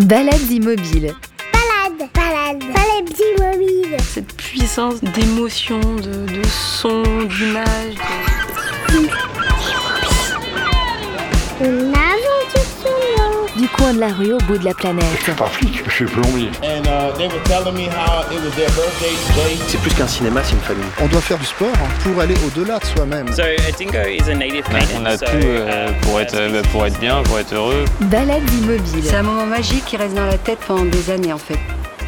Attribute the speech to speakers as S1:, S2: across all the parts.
S1: Balades immobiles.
S2: Balade, balade, balade immobile.
S3: Cette puissance d'émotion, de, de son, d'image.
S2: Une sonore.
S1: Du coin de la rue au bout de la planète.
S4: pas flic, je suis plombier.
S5: uh.
S6: C'est plus qu'un cinéma, c'est une famille.
S7: On doit faire du sport pour aller au-delà de soi-même.
S8: So a dingo is a native
S9: On a
S8: so,
S9: tout euh,
S8: uh,
S9: pour, être, euh, pour être bien, pour être heureux.
S1: Balades immobiles.
S10: C'est un moment magique qui reste dans la tête pendant des années en fait.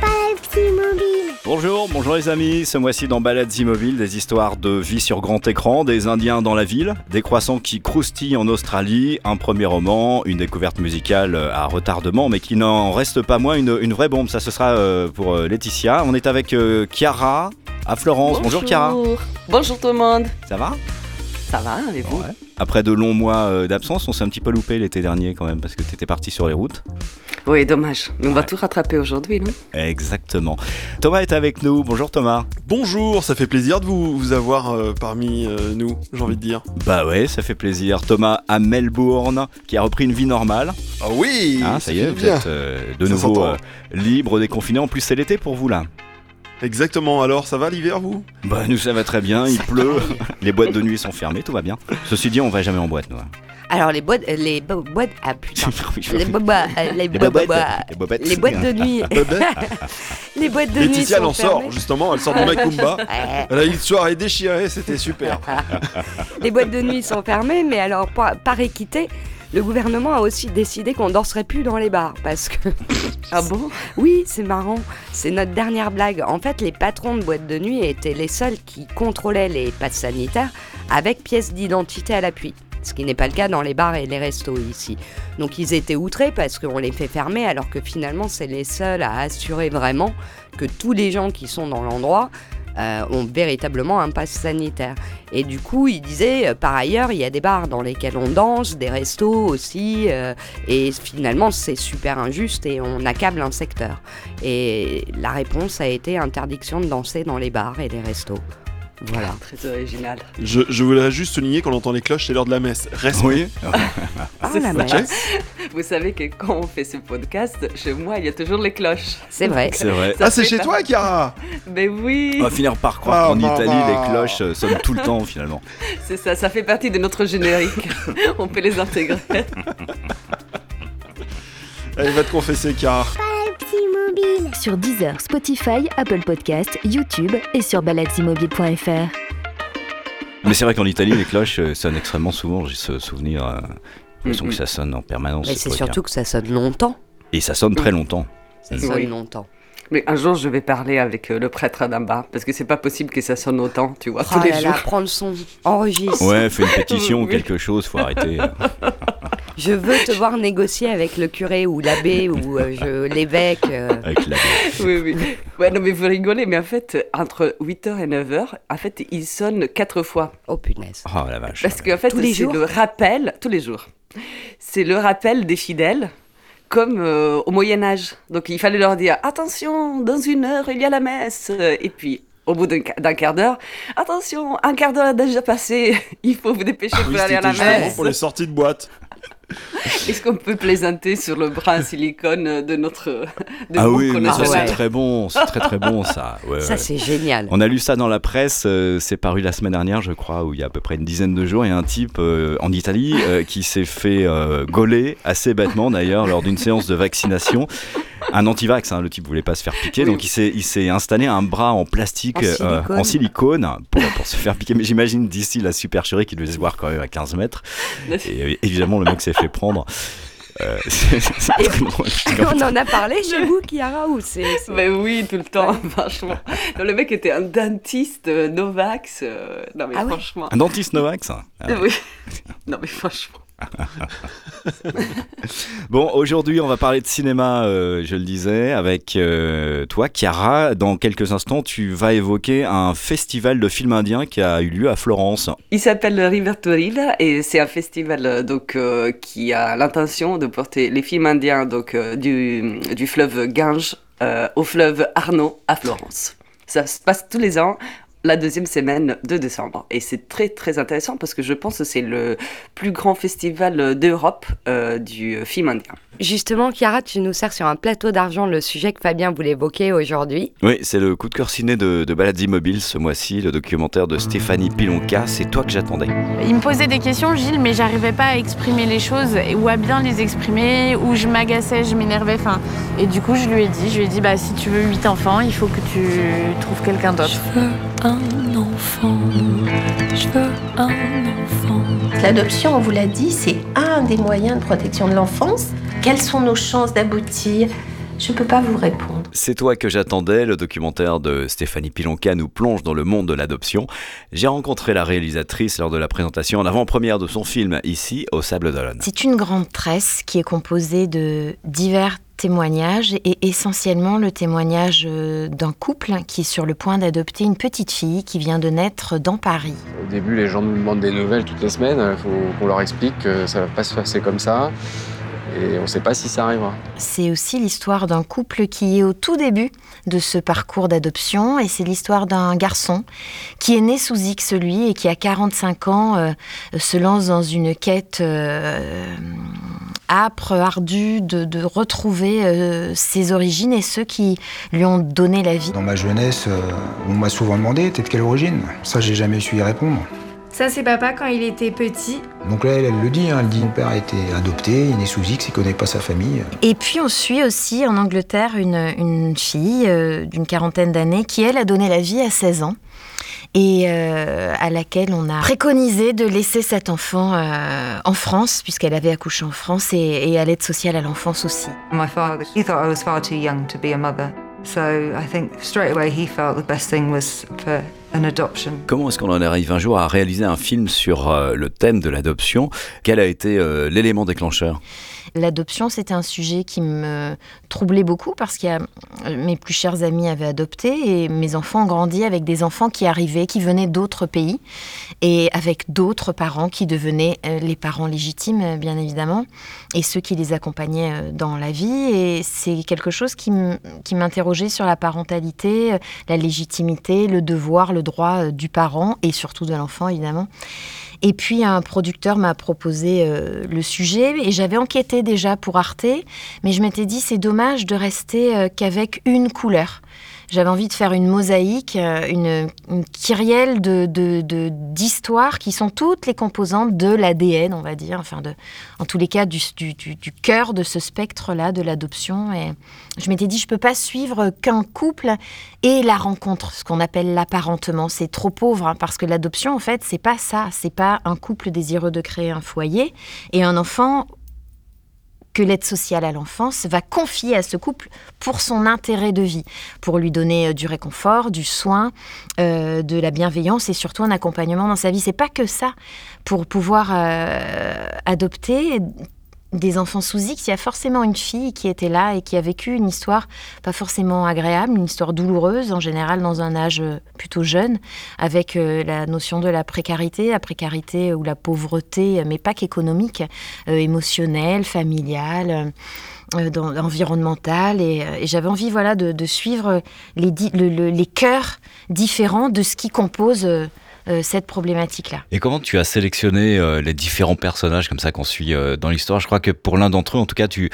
S2: Balade immobile.
S11: Bonjour, bonjour les amis, ce mois-ci dans Balades Immobiles, des histoires de vie sur grand écran, des Indiens dans la ville, des croissants qui croustillent en Australie, un premier roman, une découverte musicale à retardement, mais qui n'en reste pas moins une, une vraie bombe. Ça, ce sera euh, pour euh, Laetitia. On est avec euh, Chiara à Florence. Bonjour, Chiara.
S3: Bonjour tout le monde.
S11: Ça va?
S3: Ça va, et vous
S11: Ouais. Après de longs mois euh, d'absence, on s'est un petit peu loupé l'été dernier quand même, parce que tu étais parti sur les routes.
S3: Oui, dommage. Mais on va tout rattraper aujourd'hui, non?
S11: Exactement. Thomas est avec nous. Bonjour Thomas.
S12: Bonjour, ça fait plaisir de vous, vous avoir euh, parmi euh, nous, j'ai envie de dire.
S11: Bah ouais, ça fait plaisir. Thomas à Melbourne, qui a repris une vie normale.
S12: Ah oui
S11: Ah, ça y est, vous
S12: bien.
S11: êtes euh, de
S12: Ça
S11: nouveau euh, libre, déconfiné. En plus, c'est l'été pour vous là.
S12: Exactement, alors ça va l'hiver vous?
S11: Bah, nous, ça va très bien. Il pleut. Les boîtes de nuit sont fermées, tout va bien. Ceci dit, on va jamais en boîte, nous. hein.
S10: Alors les boîtes, les bo- boîtes, ah putain,
S11: Oui,
S10: les boba, euh, les
S11: Les
S10: boba-
S11: bobettes. Les bobettes.
S10: les boîtes de nuit, les boîtes de nuit
S12: Laetitia elle
S10: sont
S12: en sort,
S10: fermées.
S12: justement, elle sort du Macumba. Elle a eu une soirée déchirée, c'était super.
S10: Les boîtes de nuit sont fermées, mais alors par, par équité, le gouvernement a aussi décidé qu'on danserait plus dans les bars parce que
S3: Ah bon?
S10: Oui, c'est marrant, c'est notre dernière blague. En fait, les patrons de boîtes de nuit étaient les seuls qui contrôlaient les passes sanitaires avec pièce d'identité à l'appui. Ce qui n'est pas le cas dans les bars et les restos ici. Donc ils étaient outrés parce qu'on les fait fermer alors que finalement c'est les seuls à assurer vraiment que tous les gens qui sont dans l'endroit euh, ont véritablement un pass sanitaire. Et du coup, il disait, euh, par ailleurs, il y a des bars dans lesquels on danse, des restos aussi, euh, et finalement, c'est super injuste et on accable un secteur. Et la réponse a été interdiction de danser dans les bars et les restos. Voilà.
S3: Très original.
S12: Je, je voudrais juste souligner qu'on entend les cloches, c'est l'heure de la messe. Reste.
S11: Oui.
S10: Ah,
S3: C'est
S10: la messe.
S3: Vous savez que quand on fait ce podcast, chez moi, il y a toujours les cloches.
S10: C'est vrai.
S11: C'est vrai.
S3: Ça
S12: Ah, c'est chez
S3: pas-
S12: toi, Chiara
S3: Mais oui,
S11: On va finir par croire
S12: Ah,
S11: qu'en
S12: maman.
S11: Italie, les cloches euh, sonnent tout le temps finalement.
S3: c'est ça, ça fait partie de notre générique. on peut les intégrer.
S12: Allez, va te confesser, Chiara.
S1: Sur Deezer, Spotify, Apple Podcast, YouTube et sur baladesimmobiles.fr.
S11: Mais c'est vrai qu'en Italie, les cloches euh, sonnent extrêmement souvent. J'ai ce souvenir. euh, j'ai l'impression que ça sonne en permanence.
S10: Mais
S11: ce
S10: c'est surtout que ça sonne longtemps.
S11: Et ça sonne très longtemps.
S10: Ça
S11: Mm.
S10: sonne
S3: Oui.
S10: longtemps.
S3: Mais un jour, je vais parler avec euh, le prêtre d'un bar, parce que c'est pas possible que ça sonne autant, tu vois,
S10: Oh
S3: tous les
S10: là là,
S3: jours.
S10: prends le son, enregistre.
S11: Ouais, fais une pétition ou quelque chose, faut arrêter.
S10: Je veux te voir négocier avec le curé ou l'abbé ou euh, je- l'évêque. euh.
S11: Avec la...
S3: Oui, oui. Ouais, non, mais vous rigolez, mais en fait, entre 8h et 9h, en fait, il sonne quatre fois.
S10: Oh punaise.
S11: Oh la vache.
S3: Parce qu'en fait,
S10: Tous les
S3: c'est
S10: jours
S3: le rappel, tous les jours. C'est le rappel des fidèles, comme euh, au Moyen-Âge. Donc il fallait leur dire attention, dans une heure, il y a la messe. Et puis. Au bout d'un qua- d'un quart d'heure, attention, un quart d'heure a déjà passé, il faut vous dépêcher
S12: Ah
S3: pour
S12: oui,
S3: aller à la messe.
S12: pour les sorties de boîte.
S3: Est-ce qu'on peut plaisanter sur le bras en silicone de notre de
S11: Ah
S3: mon
S11: oui, mais ça c'est très bon, c'est très très bon ça. Ouais,
S10: Ça
S11: ouais.
S10: c'est génial.
S11: On a lu ça dans la presse, euh, c'est paru la semaine dernière, je crois, où il y a à peu près une dizaine de jours. Il y a un type euh, en Italie euh, qui s'est fait euh, gauler, assez bêtement d'ailleurs, lors d'une séance de vaccination. Un antivax, hein, le type voulait pas se faire piquer,
S3: Oui.
S11: donc il s'est, il s'est installé un bras en plastique,
S10: En
S11: euh,
S10: silicone.
S11: en silicone pour, pour se faire piquer. Mais j'imagine d'ici la supercherie qui devait se voir quand même à 15 mètres. Et évidemment, le mec s'est fait prendre. Euh.
S10: On en a parlé chez vous, Chiara, ou c'est.
S3: Mais oui, tout le temps, franchement. Non, le mec était un dentiste euh, Novax. euh, non, mais
S10: Ah ouais
S3: franchement.
S11: Un dentiste Novax hein. Ah ouais.
S3: Oui. Non, mais franchement.
S11: Bon, aujourd'hui, on va parler de cinéma, euh, je le disais, avec euh, toi, Chiara. Dans quelques instants, tu vas évoquer un festival de films indiens qui a eu lieu à Florence.
S3: Il s'appelle River Torilla et c'est un festival euh, donc, qui a l'intention de porter les films indiens donc, du, du fleuve Gange au fleuve Arno à Florence. Ça se passe tous les ans la deuxième semaine de décembre. Et c'est très très intéressant parce que je pense que c'est le plus grand festival d'Europe euh, du film indien.
S10: Justement, Chiara, tu nous sers sur un plateau d'argent le sujet que Fabien voulait évoquer aujourd'hui.
S11: Oui, c'est le coup de cœur ciné de, de Balades Immobiles ce mois-ci, le documentaire de Stéphanie Pilonka, C'est toi que j'attendais.
S4: Il me posait des questions, Gilles, mais j'arrivais pas à exprimer les choses ou à bien les exprimer, ou je m'agaçais, je m'énervais. Enfin, et du coup, je lui ai dit, je lui ai dit, bah si tu veux huit enfants, il faut que tu trouves quelqu'un d'autre.
S6: Je veux un enfant, je veux un enfant.
S8: L'adoption, on vous l'a dit, c'est un des moyens de protection de l'enfance. Quelles sont nos chances d'aboutir? Je ne peux pas vous répondre.
S11: C'est toi que j'attendais, le documentaire de Stéphanie Pilonka nous plonge dans le monde de l'adoption. J'ai rencontré la réalisatrice lors de la présentation en avant-première de son film ici au Sable d'Olonne.
S13: C'est une grande tresse qui est composée de divers témoignage et essentiellement le témoignage euh, d'un couple qui est sur le point d'adopter une petite fille qui vient de naître dans Paris.
S14: Au début, les gens nous demandent des nouvelles toutes les semaines. Il faut qu'on leur explique que ça ne va pas se passer comme ça et on ne sait pas si ça arrivera.
S13: C'est aussi l'histoire d'un couple qui est au tout début de ce parcours d'adoption et c'est l'histoire d'un garçon qui est né sous X lui et qui à 45 ans euh, se lance dans une quête euh, âpre, ardue de, de retrouver euh, ses origines et ceux qui lui ont donné la vie.
S15: Dans ma jeunesse, euh, on m'a souvent demandé t'es de quelle origine? Ça j'ai jamais su y répondre.
S16: Ça, c'est papa quand il était petit.
S15: Donc là, elle, elle le dit, hein, elle dit mon père a été adopté, il est sous X, il connaît pas sa famille.
S13: Et puis on suit aussi en Angleterre une, une fille euh, d'une quarantaine d'années qui, elle, a donné la vie à 16 ans et euh, à laquelle on a préconisé de laisser cet enfant euh, en France, puisqu'elle avait accouché en France, et, et à l'aide sociale à l'enfance aussi.
S17: My father, he thought I was far too young to be a mother. So I think straight away he felt the best thing was for.
S11: Comment est-ce qu'on en arrive un jour à réaliser un film sur euh, le thème de l'adoption? Quel a été euh, l'élément déclencheur?
S13: L'adoption, c'était un sujet qui me troublait beaucoup parce que mes plus chers amis avaient adopté et mes enfants ont grandi avec des enfants qui arrivaient, qui venaient d'autres pays et avec d'autres parents qui devenaient euh, les parents légitimes, bien évidemment, et ceux qui les accompagnaient euh, dans la vie. Et c'est quelque chose qui m'interrogeait sur la parentalité, euh, la légitimité, le devoir, le droit du parent et surtout de l'enfant, évidemment. Et puis un producteur m'a proposé euh, le sujet et j'avais enquêté déjà pour Arte, mais je m'étais dit c'est dommage de rester euh, qu'avec une couleur. J'avais envie de faire une mosaïque, euh, une, kyrielle d'histoires qui sont toutes les composantes de l'ADN, on va dire, enfin en tous les cas du, cœur de ce spectre-là de l'adoption. Et je m'étais dit, je peux pas suivre qu'un couple et la rencontre, ce qu'on appelle l'apparentement. C'est trop pauvre hein, parce que l'adoption, en fait, c'est pas ça. C'est pas un couple désireux de créer un foyer et un enfant que l'aide sociale à l'enfance va confier à ce couple pour son intérêt de vie, pour lui donner euh, du réconfort, du soin, euh, de la bienveillance et surtout un accompagnement dans sa vie. C'est pas que ça. Pour pouvoir euh, adopter des enfants sous X, il y a forcément une fille qui était là et qui a vécu une histoire pas forcément agréable, une histoire douloureuse, en général dans un âge plutôt jeune, avec euh, la notion de la précarité, la précarité ou la pauvreté, mais pas qu'économique, euh, émotionnelle, familiale. Euh, environnementale et, j'avais envie voilà de, suivre les, le, le, les cœurs différents de ce qui compose euh, cette problématique-là.
S11: Et comment tu as sélectionné euh, les différents personnages comme ça qu'on suit euh, dans l'histoire? Je crois que pour l'un d'entre eux, en tout cas, tu,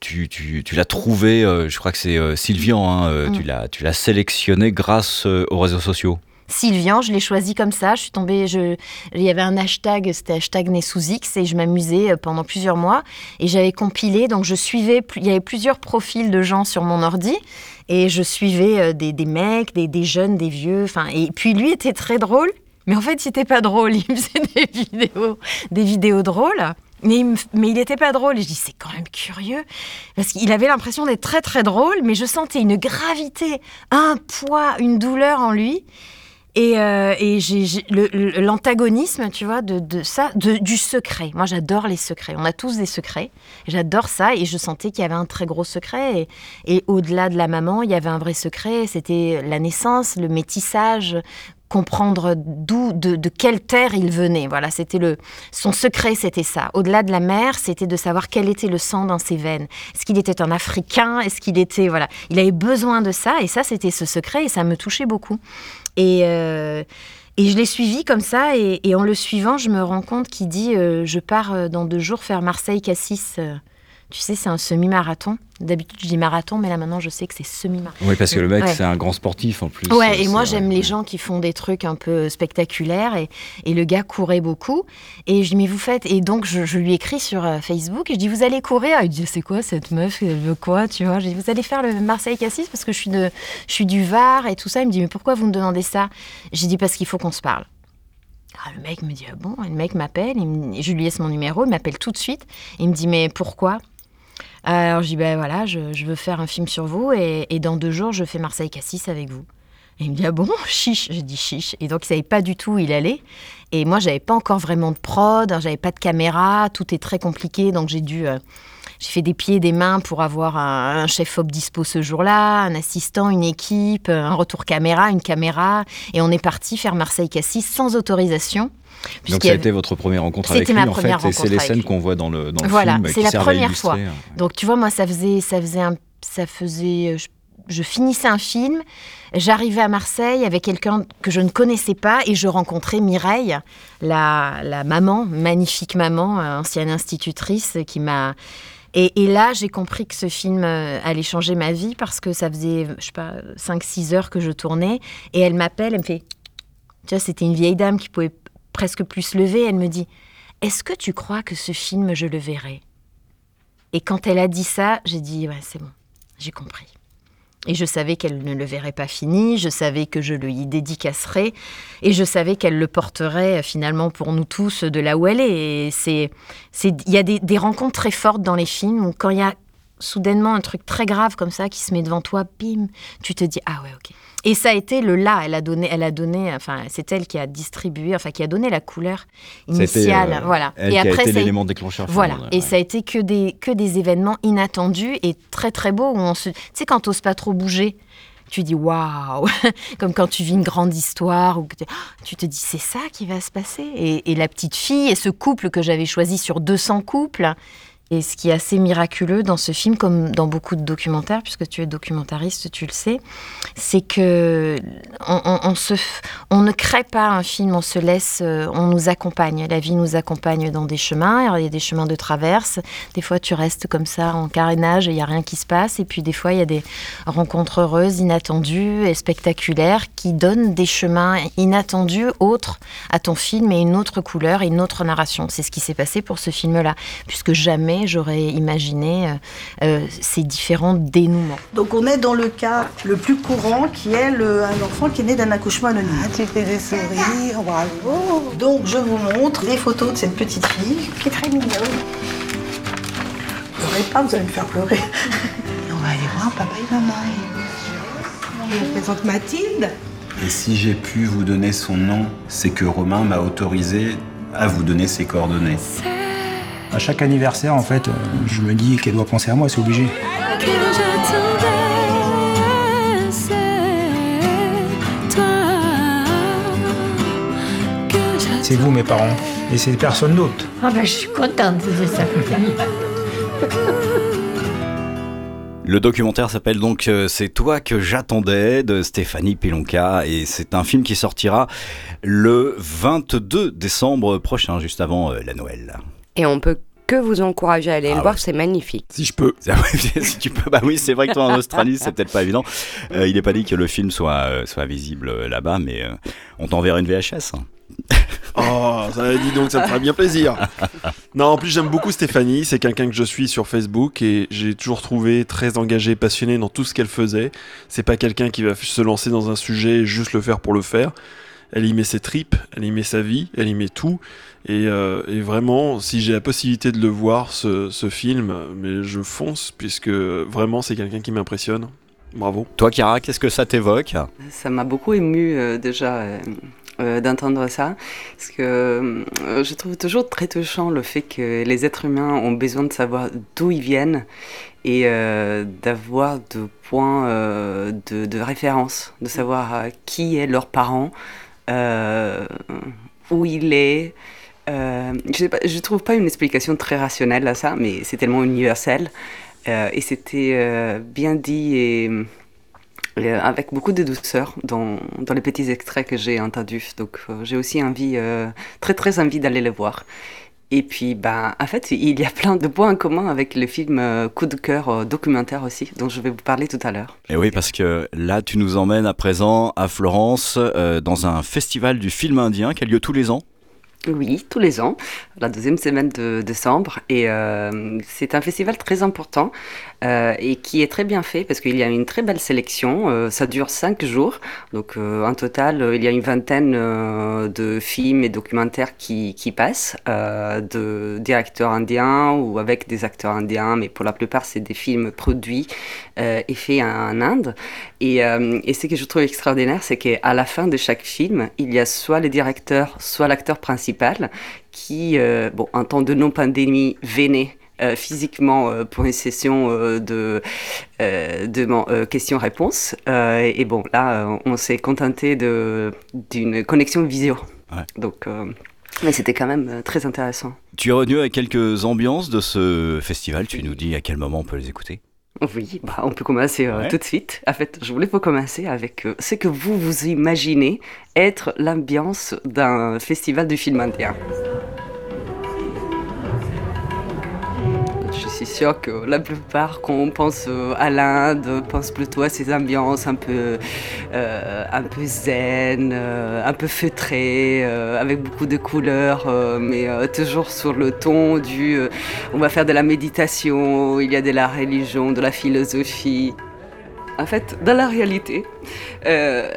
S11: tu, tu, tu l'as trouvé, euh, je crois que c'est Sylvian, hein, mm. tu l'as tu l'as sélectionné grâce aux réseaux sociaux.
S13: Sylvian, je l'ai choisi comme ça. Je suis tombée, je, il y avait un hashtag, c'était hashtag né sous X, et je m'amusais pendant plusieurs mois. Et j'avais compilé, donc je suivais, il y avait plusieurs profils de gens sur mon ordi, et je suivais des, des mecs, des, des, jeunes, des vieux. Enfin, et puis lui était très drôle, mais en fait, il n'était pas drôle. Il faisait des vidéos, des vidéos drôles. Mais il, il était pas drôle. Et je dis, c'est quand même curieux. Parce qu'il avait l'impression d'être très, très drôle, mais je sentais une gravité, un poids, une douleur en lui. Et, euh, l'antagonisme, tu vois, de, ça, du secret. Moi, j'adore les secrets. On a tous des secrets. J'adore ça. Et je sentais qu'il y avait un très gros secret. Et, et au-delà de la maman, il y avait un vrai secret. C'était la naissance, le métissage comprendre d'où, de, quelle terre il venait. Voilà, c'était le son secret, c'était ça. Au-delà de la mer, c'était de savoir quel était le sang dans ses veines. Est-ce qu'il était un Africain? Est-ce qu'il était voilà Il avait besoin de ça, et ça, c'était ce secret, et ça me touchait beaucoup. Et euh, et je l'ai suivi comme ça, et, et en le suivant, je me rends compte qu'il dit euh, Je pars euh, dans deux jours faire Marseille-Cassis. Tu sais, c'est un semi-marathon. D'habitude, je dis marathon, mais là maintenant, je sais que c'est semi-marathon.
S11: Oui, parce que le mec,
S13: Ouais.
S11: c'est un grand sportif en plus.
S13: Ouais, et moi j'aime les gens qui font des trucs un peu spectaculaires et, et le gars courait beaucoup. Et je dis mais vous faites et donc je, je lui écris sur euh, Facebook et je dis vous allez courir? Il dit c'est quoi cette meuf? Elle veut quoi tu vois? Je dis vous allez faire le Marseille Cassis parce que je suis de je suis du Var et tout ça. Il me dit mais pourquoi vous me demandez ça? J'ai dit parce qu'il faut qu'on se parle. Ah, le mec me dit ah bon? Et le mec m'appelle je lui laisse mon numéro il m'appelle tout de suite. Il me dit mais pourquoi? Alors je dis ben voilà, je, veux faire un film sur vous et, et dans deux jours je fais Marseille Cassis avec vous. Et il me dit ah bon? Chiche, j'ai dit chiche. Et donc il savait pas du tout où il allait. Et moi j'avais pas encore vraiment de prod, hein, j'avais pas de caméra, tout est très compliqué donc j'ai dû euh, j'ai fait des pieds et des mains pour avoir un, un chef op dispo ce jour-là, un assistant, une équipe, un retour caméra, une caméra. Et on est parti faire Marseille Cassis sans autorisation.
S11: Donc ça a été votre première rencontre avec
S13: C'était
S11: lui
S13: ma
S11: en fait,
S13: première
S11: et c'est les scènes qu'on voit dans le, dans le
S13: voilà,
S11: film
S13: c'est la première fois.
S11: euh.
S13: Donc tu vois, moi, ça faisait, ça faisait, un, ça faisait, euh, je, je finissais un film, j'arrivais à Marseille avec quelqu'un que je ne connaissais pas et je rencontrais Mireille, la, la maman, magnifique maman, euh, ancienne institutrice, qui m'a et, et là, j'ai compris que ce film allait changer ma vie parce que ça faisait, je sais pas, 5-6 heures que je tournais. Et elle m'appelle, elle me fait, tu vois, c'était une vieille dame qui pouvait presque plus lever. Elle me dit, est-ce que tu crois que ce film, je le verrai? Et quand elle a dit ça, j'ai dit, ouais, c'est bon, j'ai compris. Et je savais qu'elle ne le verrait pas fini, je savais que je le y dédicacerais, et je savais qu'elle le porterait euh, finalement pour nous tous de là où elle est. Il y a des, des rencontres très fortes dans les films où quand il y a soudainement un truc très grave comme ça qui se met devant toi, bim, tu te dis ah ouais ok. Et ça a été le là, elle a donné, elle a donné, enfin c'est elle qui a distribué, enfin qui a donné la couleur
S11: été,
S13: initiale,
S11: euh,
S13: voilà.
S11: elle qui a été l'élément déclencheur
S13: Voilà.
S11: finalement,
S13: Et
S11: ouais.
S13: ça a été que des que des événements inattendus et très très beaux où on se, tu sais quand t'oses pas trop bouger. Tu dis waouh, comme quand tu vis une grande histoire ou que tu- tu te dis c'est ça qui va se passer? Et, et la petite fille et ce couple que j'avais choisi sur 200 couples. Et ce qui est assez miraculeux dans ce film, comme dans beaucoup de documentaires, puisque tu es documentariste, tu le sais, c'est que on, ne crée pas un film, on se laisse, euh, on nous accompagne. La vie nous accompagne dans des chemins. Il y a des chemins de traverse. Des fois, tu restes comme ça en carénage il y a rien qui se passe. Et puis, des fois, il y a des rencontres heureuses, inattendues et spectaculaires qui donnent des chemins inattendus autres à ton film et une autre couleur et une autre narration. C'est ce qui s'est passé pour ce film-là, puisque jamais j'aurais imaginé euh, euh, ces différents dénouements.
S18: Donc on est dans le cas le plus courant qui est le- un enfant qui est né d'un accouchement anonyme. Ah, tu fais des sourires, bravo. Donc je vous montre des photos de cette petite fille qui est très mignonne. Pleurez pas, vous allez me faire pleurer. Et on va aller voir papa et maman. Je vous présente Mathilde.
S19: Et si j'ai pu vous donner son nom, c'est que Romain m'a autorisé à vous donner ses coordonnées.
S15: À chaque anniversaire, en fait, euh, je me dis qu'elle doit penser à moi, c'est obligé.
S6: c'est
S15: vous, mes parents, et c'est personne d'autre.
S20: Ah ben, je suis contente de ça.
S11: Le documentaire s'appelle donc euh, C'est toi que j'attendais de Stéphanie Pilonka et c'est un film qui sortira le 22 décembre prochain, juste avant euh, la Noël.
S10: Et on peut que vous encourager à aller
S11: Ah
S10: le
S11: ouais.
S10: voir, c'est magnifique.
S12: Si je peux.
S11: si tu peux, bah oui, c'est vrai que toi en Australie, c'est peut-être pas évident. Euh, il n'est pas dit que le film soit, euh, soit visible euh, là-bas, mais euh, on t'enverra une VHS. hein.
S12: Oh, ça dit donc, ça me ferait bien plaisir. Non, en plus, j'aime beaucoup Stéphanie. C'est quelqu'un que je suis sur Facebook et j'ai toujours trouvé très engagée, passionnée dans tout ce qu'elle faisait. C'est pas quelqu'un qui va se lancer dans un sujet et juste le faire pour le faire. Elle y met ses tripes, elle y met sa vie, elle y met tout. Et, euh, et vraiment, si j'ai la possibilité de le voir, ce, ce film, mais je fonce, puisque vraiment, c'est quelqu'un qui m'impressionne. Bravo.
S11: Toi, Chiara, qu'est-ce que ça t'évoque?
S3: Ça m'a beaucoup ému euh, déjà euh, euh, d'entendre ça, parce que euh, je trouve toujours très touchant le fait que les êtres humains ont besoin de savoir d'où ils viennent et euh, d'avoir de points euh, de, de référence, de savoir euh, qui est leurs parents, euh, où il est. Euh, je ne trouve pas une explication très rationnelle à ça, mais c'est tellement universel. Euh, et c'était bien dit et, et, avec beaucoup de douceur dans, dans les petits extraits que j'ai entendus. Donc j'ai aussi envie, très très envie d'aller le voir. Et puis, ben, en fait, il y a plein de points en commun avec le film Coup de cœur documentaire aussi, dont je vais vous parler tout à l'heure.
S11: Et oui, parce que là, tu nous emmènes à présent à Florence, euh, dans un festival du film indien qui a lieu tous les ans.
S3: Oui, tous les ans, la deuxième semaine de décembre. Et euh, c'est un festival très important euh, et qui est très bien fait parce qu'il y a une très belle sélection. Euh, ça dure cinq jours. Donc en total, il y a une vingtaine de films et documentaires qui, qui passent, de directeurs indiens ou avec des acteurs indiens, mais pour la plupart, c'est des films produits et faits en, en Inde. Et, et ce que je trouve extraordinaire, c'est qu'à la fin de chaque film, il y a soit le directeur, soit l'acteur principal qui, euh, bon, en temps de non-pandémie, venait euh, physiquement euh, pour une session de, de questions-réponses. et bon, là, on s'est contenté d'une connexion visio.
S11: Ouais.
S3: Donc, mais c'était quand même très intéressant.
S11: Tu es revenu à quelques ambiances de ce festival. Tu nous dis à quel moment on peut les écouter?
S3: Oui, bah, on peut commencer euh, ouais. tout de suite. En fait, je voulais vous commencer avec euh, ce que vous vous imaginez être l'ambiance d'un festival du film indien. Je suis sûre que la plupart, quand on pense euh, à l'Inde, pense plutôt à ces ambiances un peu, euh, un peu zen, euh, un peu feutrées, avec beaucoup de couleurs, mais toujours sur le ton du on va faire de la méditation, il y a de la religion, de la philosophie. En fait, dans la réalité,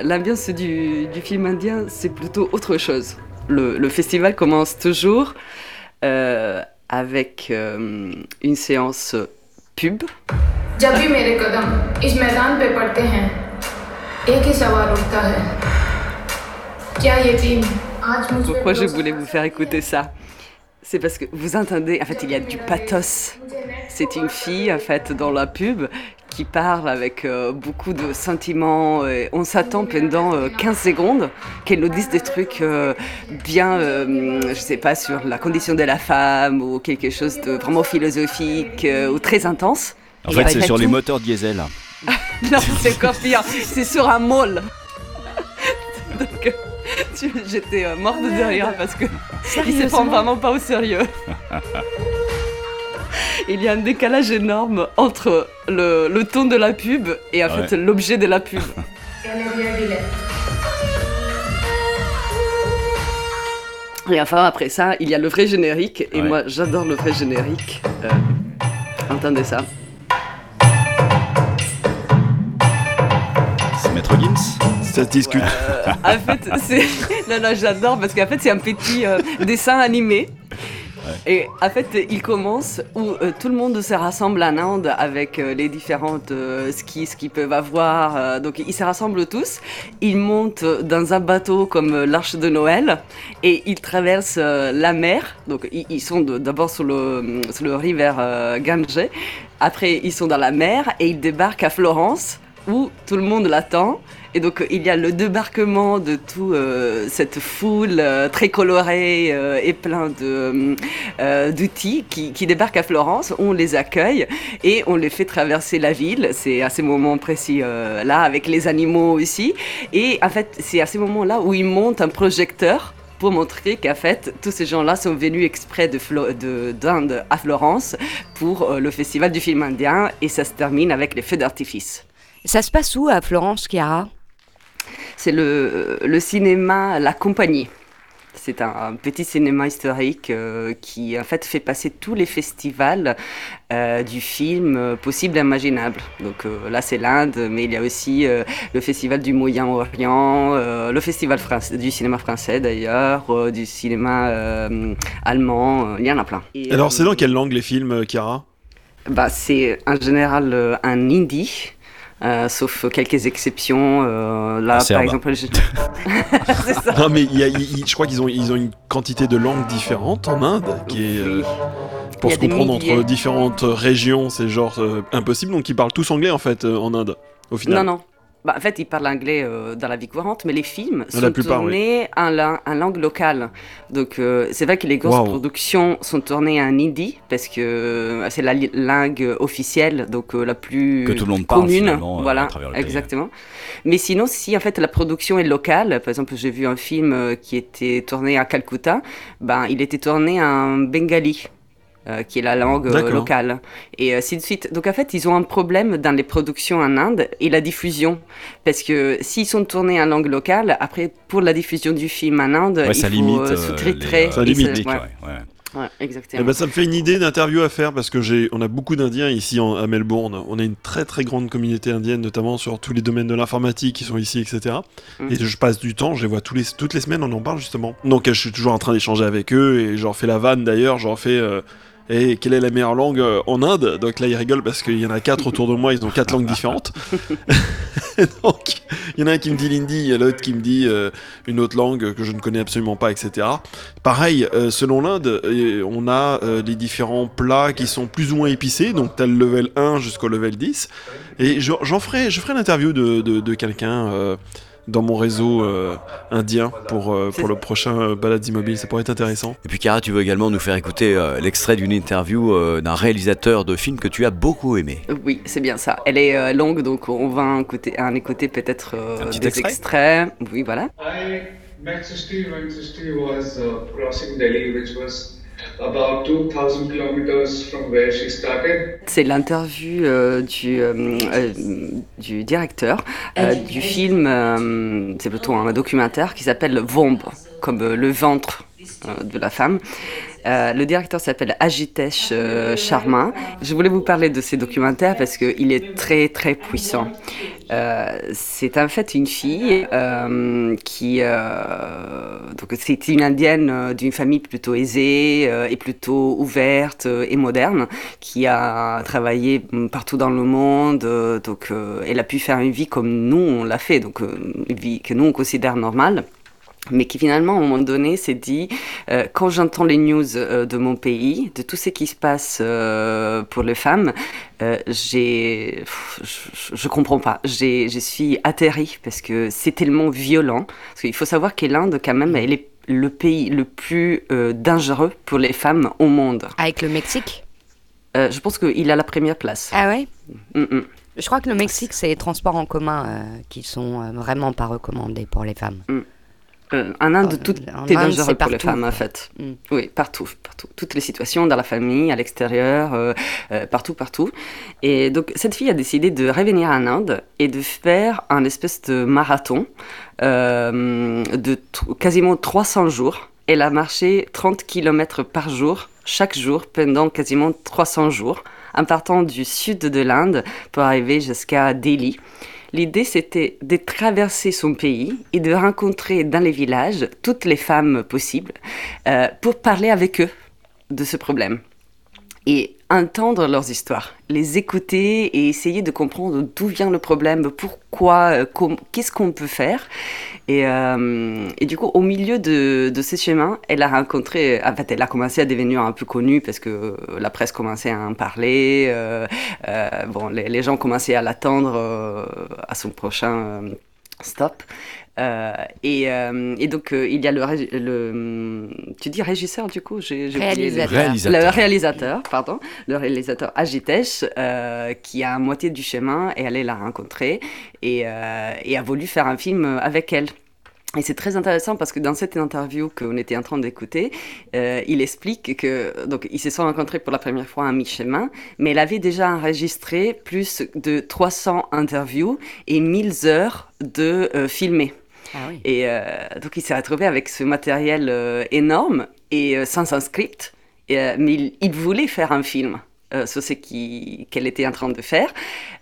S3: l'ambiance du, du, film indien, c'est plutôt autre chose. Le, le festival commence toujours avec euh, une séance pub. Pourquoi je voulais vous faire écouter ça? C'est parce que vous entendez, en fait, il y a du pathos. C'est une fille, en fait, dans la pub qui parle avec euh, beaucoup de sentiments. Et on s'attend pendant euh, 15 secondes qu'elle nous dise des trucs euh, bien, je sais pas, sur la condition de la femme ou quelque chose de vraiment philosophique ou très intense.
S11: En fait, c'est sur tout. les moteurs diesel.
S3: non, c'est encore pire. C'est sur un môle. Donc, j'étais morte de rire parce que il se prend vraiment pas au sérieux il y a un décalage énorme entre le, le ton de la pub et en ouais. fait l'objet de la pub. et enfin après ça, il y a le vrai générique et ouais. moi j'adore le vrai générique. Euh, entendez ça.
S11: C'est Maître Gims
S12: ça se discute.
S3: Euh, en fait, c'est. Non, non, j'adore parce qu'en fait, c'est un petit euh, dessin animé. Et en fait, il commence où euh, tout le monde se rassemble en Inde avec euh, les différentes euh, skis qu'ils peuvent avoir. donc, ils se rassemblent tous. Ils montent dans un bateau comme l'Arche de Noël et ils traversent la mer. Donc, ils, sont d'abord sur le, sur le rivière Gange. Après, ils sont dans la mer et ils débarquent à Florence où tout le monde l'attend. Et donc il y a le débarquement de toute euh, cette foule euh, très colorée euh, et plein d'outils qui, qui, débarquent à Florence. On les accueille et on les fait traverser la ville. C'est à ces moments précis là avec les animaux aussi. Et en fait c'est à ces moments-là où ils montent un projecteur pour montrer qu'en fait, tous ces gens-là sont venus exprès de d'Inde de, à Florence pour le festival du film indien et ça se termine avec les feux d'artifice.
S10: Ça se passe où à Florence, Chiara?
S3: C'est le, le, cinéma La Compagnie. C'est un, un, petit cinéma historique euh, qui en fait fait passer tous les festivals euh, du film euh, possible et imaginable. Donc là c'est l'Inde, mais il y a aussi le festival du Moyen-Orient, le festival du cinéma français d'ailleurs, du cinéma allemand, il y en a plein.
S12: Et, Alors c'est dans quelle langue les films, Chiara?
S3: bah, C'est en général un hindi. Euh, sauf quelques exceptions. Euh, là,
S12: ah,
S3: par exemple, je...
S12: non, mais y a, y, je crois qu'ils ont, ils ont une quantité de langues différentes en Inde qui est. Euh, pour se comprendre entre différentes régions, c'est genre impossible. Donc ils parlent tous anglais en fait en Inde, au final.
S3: Non, non. Bah, en fait, ils parlent anglais euh, dans la vie courante, mais les films
S12: La
S3: sont
S12: plupart,
S3: tournés en, la- en langue locale. Donc, euh, c'est vrai que les grosses productions sont tournées en hindi, parce que euh, c'est la langue officielle, donc euh, la plus
S11: Que tout le monde parle,
S3: commune.
S11: finalement, euh,
S3: voilà,
S11: à travers le pays.
S3: exactement. Mais sinon, si en fait la production est locale, par exemple, j'ai vu un film euh, qui était tourné à Calcutta, ben, il était tourné en bengali. Euh, qui est la langue euh, locale. Et ainsi de suite. Donc en fait, ils ont un problème dans les productions en Inde et la diffusion. Parce que s'ils sont tournés en langue locale, après, pour la diffusion du film en Inde,
S11: Ouais,
S3: il
S11: ça
S3: faut
S11: limite,
S3: euh,
S11: euh,
S3: sous-titrer.
S11: les, euh,
S12: Ça limite.
S11: publics,
S3: ouais.
S11: ouais, ouais.
S3: Ouais, exactement.
S12: Eh ben, ça me fait une idée d'interview à faire parce que j'ai, on a beaucoup d'Indiens ici en- à Melbourne. On a une très très grande communauté indienne, notamment sur tous les domaines de l'informatique qui sont ici, etc.
S3: Mhm.
S12: Et je passe du temps, je les vois tous les, toutes les semaines, on en parle justement. Donc euh, je suis toujours en train d'échanger avec eux et j'en fais la vanne d'ailleurs, j'en fais. euh, et quelle est la meilleure langue euh, en Inde? Donc là, ils rigolent parce qu'il y en a quatre autour de moi, ils ont quatre langues différentes. Donc, il y en a un qui me dit l'hindi, il y a l'autre qui me dit euh, une autre langue que je ne connais absolument pas, etc. Pareil, euh, selon l'Inde, on a euh, les différents plats qui sont plus ou moins épicés, donc t'as le level 1 jusqu'au level 10. Et je- j'en ferai, je ferai l'interview de, de, de quelqu'un dans mon réseau euh, indien pour, euh, pour le prochain euh, Balades Immobiles, ça pourrait être intéressant.
S11: Et puis Cara, tu veux également nous faire écouter euh, l'extrait d'une interview euh, d'un réalisateur de film que tu as beaucoup aimé.
S3: Oui, c'est bien ça. Elle est euh, longue, donc on va en écouter, en écouter peut-être euh,
S11: Un petit
S3: des
S11: extrait
S3: extraits. Oui, voilà.
S21: I met Srishti when Srishti was uh, crossing Delhi, which was about 2,000 kilometers from where she started.
S3: C'est l'interview euh, du, euh, euh, du directeur euh, du film, euh, c'est plutôt un documentaire qui s'appelle Vomb, comme euh, le ventre euh, de la femme. Euh, le directeur s'appelle Ajitesh euh. Je voulais vous parler de ces documentaires parce qu'il est très très puissant. Euh, c'est en fait une fille euh, qui donc c'est une indienne d'une famille plutôt aisée et plutôt ouverte et moderne qui a travaillé partout dans le monde donc elle a pu faire une vie comme nous on l'a fait donc une vie que nous on considère normale mais qui finalement, à un moment donné, s'est dit, euh, quand j'entends les news euh, de mon pays, de tout ce qui se passe euh, pour les femmes, j'ai, je, je comprends pas. J'ai, je suis atterrie parce que c'est tellement violent. Parce qu'il faut savoir que l'Inde, quand même, elle est le pays le plus dangereux pour les femmes au monde.
S10: Avec le Mexique?
S3: Je pense qu'il a la première place.
S10: Ah ouais?
S3: Mm, mm.
S10: Je crois que le Mexique, c'est les transports en commun qui sont vraiment pas recommandés pour les femmes.
S3: Euh, en Inde, tout
S10: en
S3: est
S10: Inde,
S3: dangereux pour les femmes, en fait.
S10: Mm.
S3: Oui, partout, partout. Toutes les situations, dans la famille, à l'extérieur, euh, euh, partout, partout. Et donc, cette fille a décidé de revenir en Inde et de faire un espèce de marathon euh, de quasiment 300 jours. Elle a marché 30 km par jour, chaque jour, pendant quasiment 300 jours, en partant du sud de l'Inde pour arriver jusqu'à Delhi. L'idée, c'était de traverser son pays et de rencontrer dans les villages toutes les femmes possibles euh, pour parler avec eux de ce problème et entendre leurs histoires, les écouter et essayer de comprendre d'où vient le problème, pourquoi, euh, qu'est-ce qu'on peut faire. Et, euh, et du coup, au milieu de, de ce chemin, elle a rencontré, en fait, elle a commencé à devenir un peu connue parce que euh, la presse commençait à en parler. bon, les, gens commençaient à l'attendre à son prochain stop. Euh, et, euh, et donc, euh, il y a le, le. Tu dis régisseur, du coup j'ai, le-
S10: Réalisateur.
S3: Le réalisateur, pardon. Le réalisateur Ajitesh, euh, qui a à moitié du chemin et allait la rencontrer et, et a voulu faire un film avec elle. Et c'est très intéressant parce que dans cette interview qu'on était en train d'écouter, euh, il explique que donc ils se sont rencontrés pour la première fois à mi-chemin, mais elle avait déjà enregistré plus de 300 interviews et 1000 heures de euh, filmés.
S10: Ah.
S3: Et euh, donc il s'est retrouvé avec ce matériel euh, énorme et euh, sans un script, mais il, voulait faire un film euh, sur ce qu'elle était en train de faire.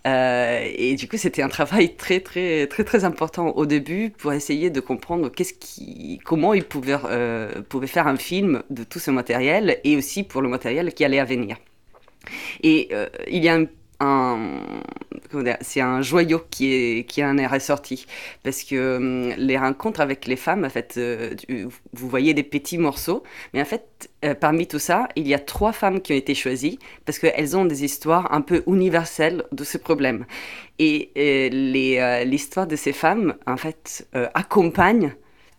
S3: Et du coup, c'était un travail très, très, très, très important au début pour essayer de comprendre comment il pouvait, faire un film de tout ce matériel et aussi pour le matériel qui allait à venir. Et il y a un, c'est un joyau qui, est, qui en est ressorti. Parce que hum, les rencontres avec les femmes, en fait, euh, vous voyez des petits morceaux, mais en fait, euh, parmi tout ça, il y a trois femmes qui ont été choisies parce qu'elles ont des histoires un peu universelles de ce problème. Et euh, l'histoire de ces femmes, en fait, accompagne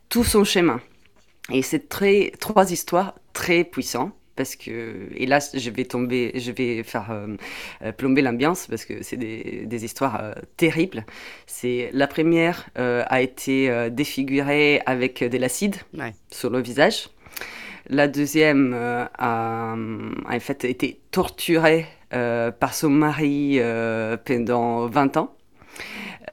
S3: tout son chemin. Et c'est très, trois histoires très puissantes. Parce que, là, je vais tomber, je vais faire euh, euh, plomber l'ambiance parce que c'est des, des histoires euh, terribles. C'est la première euh, a été défigurée avec de l'acide sur le visage. La deuxième a, a en fait été torturée par son mari pendant 20 ans.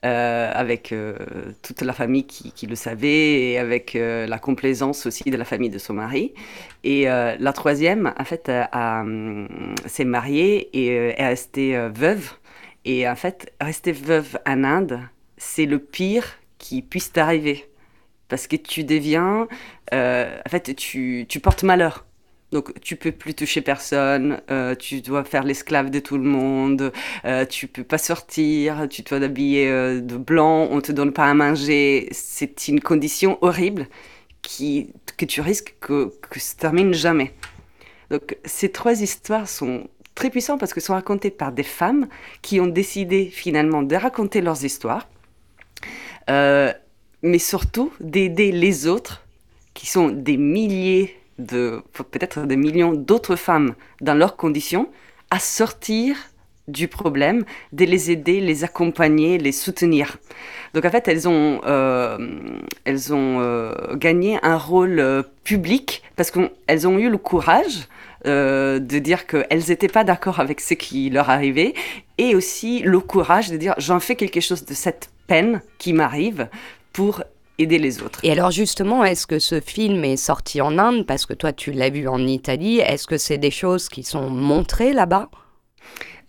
S3: Euh, avec euh, toute la famille qui, le savait et avec euh, la complaisance aussi de la famille de son mari. Et la troisième, en fait, s'est mariée et est restée veuve. Et en fait, rester veuve en Inde, c'est le pire qui puisse t'arriver. Parce que tu deviens, en fait, tu portes malheur. Donc, tu peux plus toucher personne, euh, tu dois faire l'esclave de tout le monde, euh, tu peux pas sortir, tu dois t'habiller euh, de blanc, on te donne pas à manger. C'est une condition horrible qui, que tu risques que, que ça termine jamais. Donc, ces trois histoires sont très puissantes parce qu'elles sont racontées par des femmes qui ont décidé finalement de raconter leurs histoires, euh, mais surtout d'aider les autres, qui sont des milliers de, peut-être des millions d'autres femmes dans leurs conditions, à sortir du problème, de les aider, les accompagner, les soutenir. Donc en fait, elles ont, euh, elles ont euh, gagné un rôle euh, public parce qu'elles ont eu le courage de dire qu'elles n'étaient pas d'accord avec ce qui leur arrivait et aussi le courage de dire j'en fais quelque chose de cette peine qui m'arrive pour aider les autres.
S10: Et alors justement, est-ce que ce film est sorti en Inde? Parce que toi, tu l'as vu en Italie. Est-ce que c'est des choses qui sont montrées là-bas?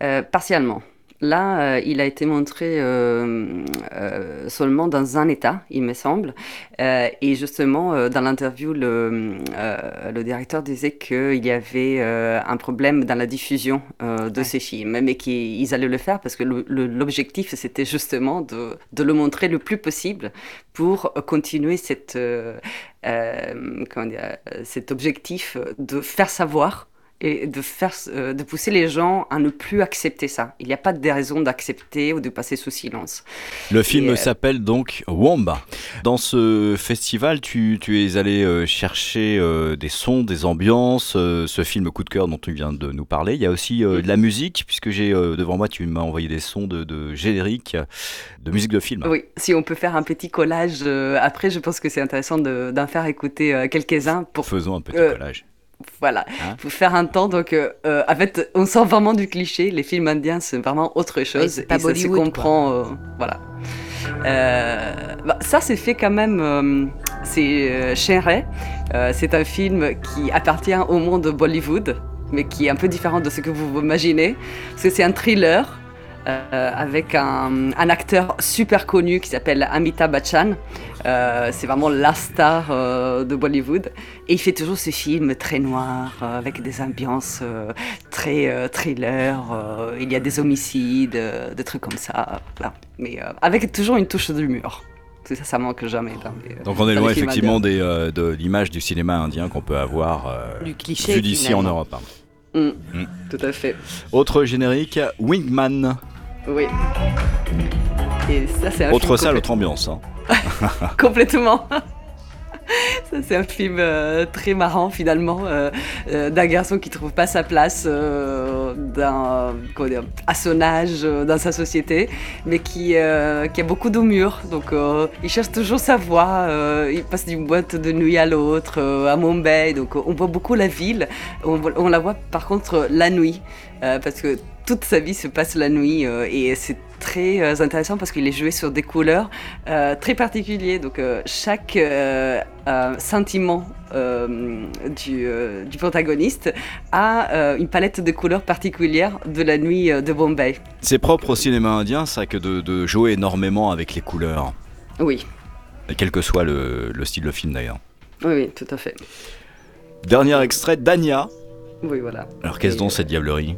S3: Euh, partiellement. Là, euh, il a été montré euh, euh, seulement dans un État, il me semble. Et justement, dans l'interview, le, le directeur disait qu'il y avait un problème dans la diffusion de ces films, mais qu'ils allaient le faire parce que l'objectif, c'était justement de, de le montrer le plus possible pour continuer cette, comment dire, cet objectif de faire savoir et de, faire, euh, de pousser les gens à ne plus accepter ça. Il n'y a pas de raison d'accepter ou de passer sous silence.
S11: Le film
S3: euh,
S11: s'appelle donc Wamba. Dans ce festival, tu, tu es allé euh, chercher euh, des sons, des ambiances, ce film coup de cœur dont tu viens de nous parler. Il y a aussi de la musique, puisque j'ai devant moi, tu m'as envoyé des sons de, de générique, de musique de film.
S3: Oui, si on peut faire un petit collage après, je pense que c'est intéressant de- d'en faire écouter quelques-uns pour.
S11: Faisons un petit collage.
S3: Voilà,
S11: Hein?
S3: Pour faire un temps. Donc, euh, euh, en fait, on sort vraiment du cliché. Les films indiens, c'est vraiment autre chose.
S10: pas
S3: et ça se comprend. euh, voilà. Bah, ça, c'est fait quand même. c'est Shenre. Euh, c'est un film qui appartient au monde de Bollywood, mais qui est un peu différent de ce que vous imaginez. Parce que c'est un thriller. Euh, avec un, un acteur super connu qui s'appelle Amitabh Bachchan. Euh, c'est vraiment la star euh, de Bollywood. Et il fait toujours ces films très noirs, euh, avec des ambiances euh, très euh, thriller. euh, il y a des homicides, euh, des trucs comme ça. voilà. Mais euh, avec toujours une touche d'humour. C'est ça, ça manque jamais. dans les-
S11: Donc on est loin effectivement des, euh, de l'image du cinéma indien qu'on peut avoir euh,
S3: Du cliché,
S11: vu d'ici en. Europe. hein.
S3: Mm,
S11: Mm.
S3: Tout à fait.
S11: Autre générique, Wingman.
S3: Oui. Et ça, c'est un
S11: Autre salle, autre ambiance. hein.
S3: Complètement. C'est un film euh, très marrant finalement euh, euh, d'un garçon qui trouve pas sa place dans, dire, à son âge dans sa société, mais qui, qui a beaucoup d'humour. Donc il cherche toujours sa voie. il passe d'une boîte de nuit à l'autre, à Mumbai. Donc on voit beaucoup la ville. On, on la voit par contre la nuit, parce que toute sa vie se passe la nuit et c'est très euh, intéressant parce qu'il est joué sur des couleurs euh, très particulières. Donc euh, chaque sentiment euh, du, euh, du protagoniste a euh, une palette de couleurs particulières de la nuit de Bombay.
S11: C'est propre au cinéma indien, ça, que de, de jouer énormément avec les couleurs.
S3: Oui,
S11: Et quel que soit le, le style de film d'ailleurs.
S3: oui, oui, tout à fait.
S11: Dernier extrait, Dania.
S3: Oui, voilà.
S11: Alors qu'est-ce donc cette diablerie?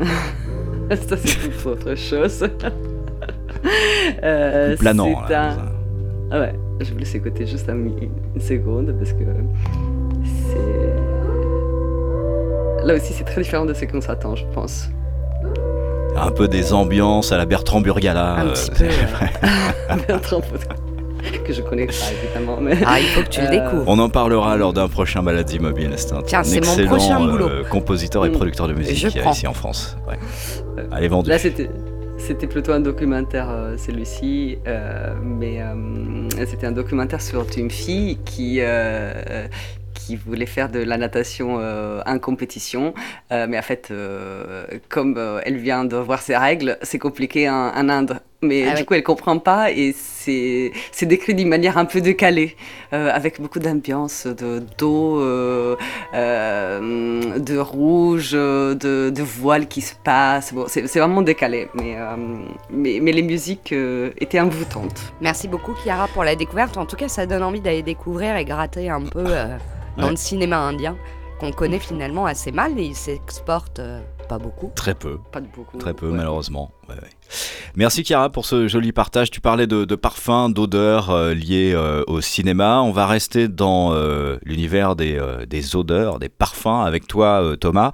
S3: Ça c'est autre chose. euh,
S11: planant, là,
S3: un- Ah ouais, je vous laisse écouter juste un- une seconde parce que c'est. Là aussi, c'est très différent de ce qu'on s'attend, je pense.
S11: Un peu des ambiances à la Bertrand Burgala.
S3: Un
S11: euh,
S3: petit
S11: c'est
S3: peu. Bertrand que je connais pas évidemment. Mais...
S10: Ah, il faut que tu le découvres.
S11: On en parlera lors d'un prochain balade immobile. C'est un
S10: Tiens, c'est mon
S11: excellent
S10: prochain boulot.
S11: euh, compositeur et
S3: Mm.
S11: producteur de musique
S3: Je
S11: qu'il y a
S3: prends.
S11: ici en France. Ouais. Allez, vendu.
S3: Là, c'était. C'était plutôt un documentaire, euh, celui-ci, euh, mais euh, c'était un documentaire sur une fille qui, euh, qui voulait faire de la natation euh, en compétition, euh, mais en fait, euh, comme euh, elle vient de voir ses règles, c'est compliqué en, en Inde. Mais
S10: Ah
S3: du
S10: oui.
S3: coup, elle comprend pas et c'est décrit d'une manière un peu décalée, euh, avec beaucoup d'ambiance, de d'eau, euh, euh, de rouge, de, de voiles qui se passent. Bon, c'est c'est vraiment décalé, mais, euh, mais, mais les musiques euh, étaient envoûtantes.
S10: Merci beaucoup Chiara pour la découverte. En tout cas, ça donne envie d'aller découvrir et gratter un peu euh, dans
S11: Ouais.
S10: le cinéma indien qu'on connaît finalement assez mal et il s'exporte euh, pas beaucoup.
S11: Très peu.
S3: Pas de beaucoup.
S11: Très peu, malheureusement. Ouais, ouais. Merci Chiara pour ce joli partage. Tu parlais de, de parfums, d'odeurs euh, liées euh, au cinéma. On va rester dans euh, l'univers des, euh, des odeurs, des parfums avec toi euh, Thomas.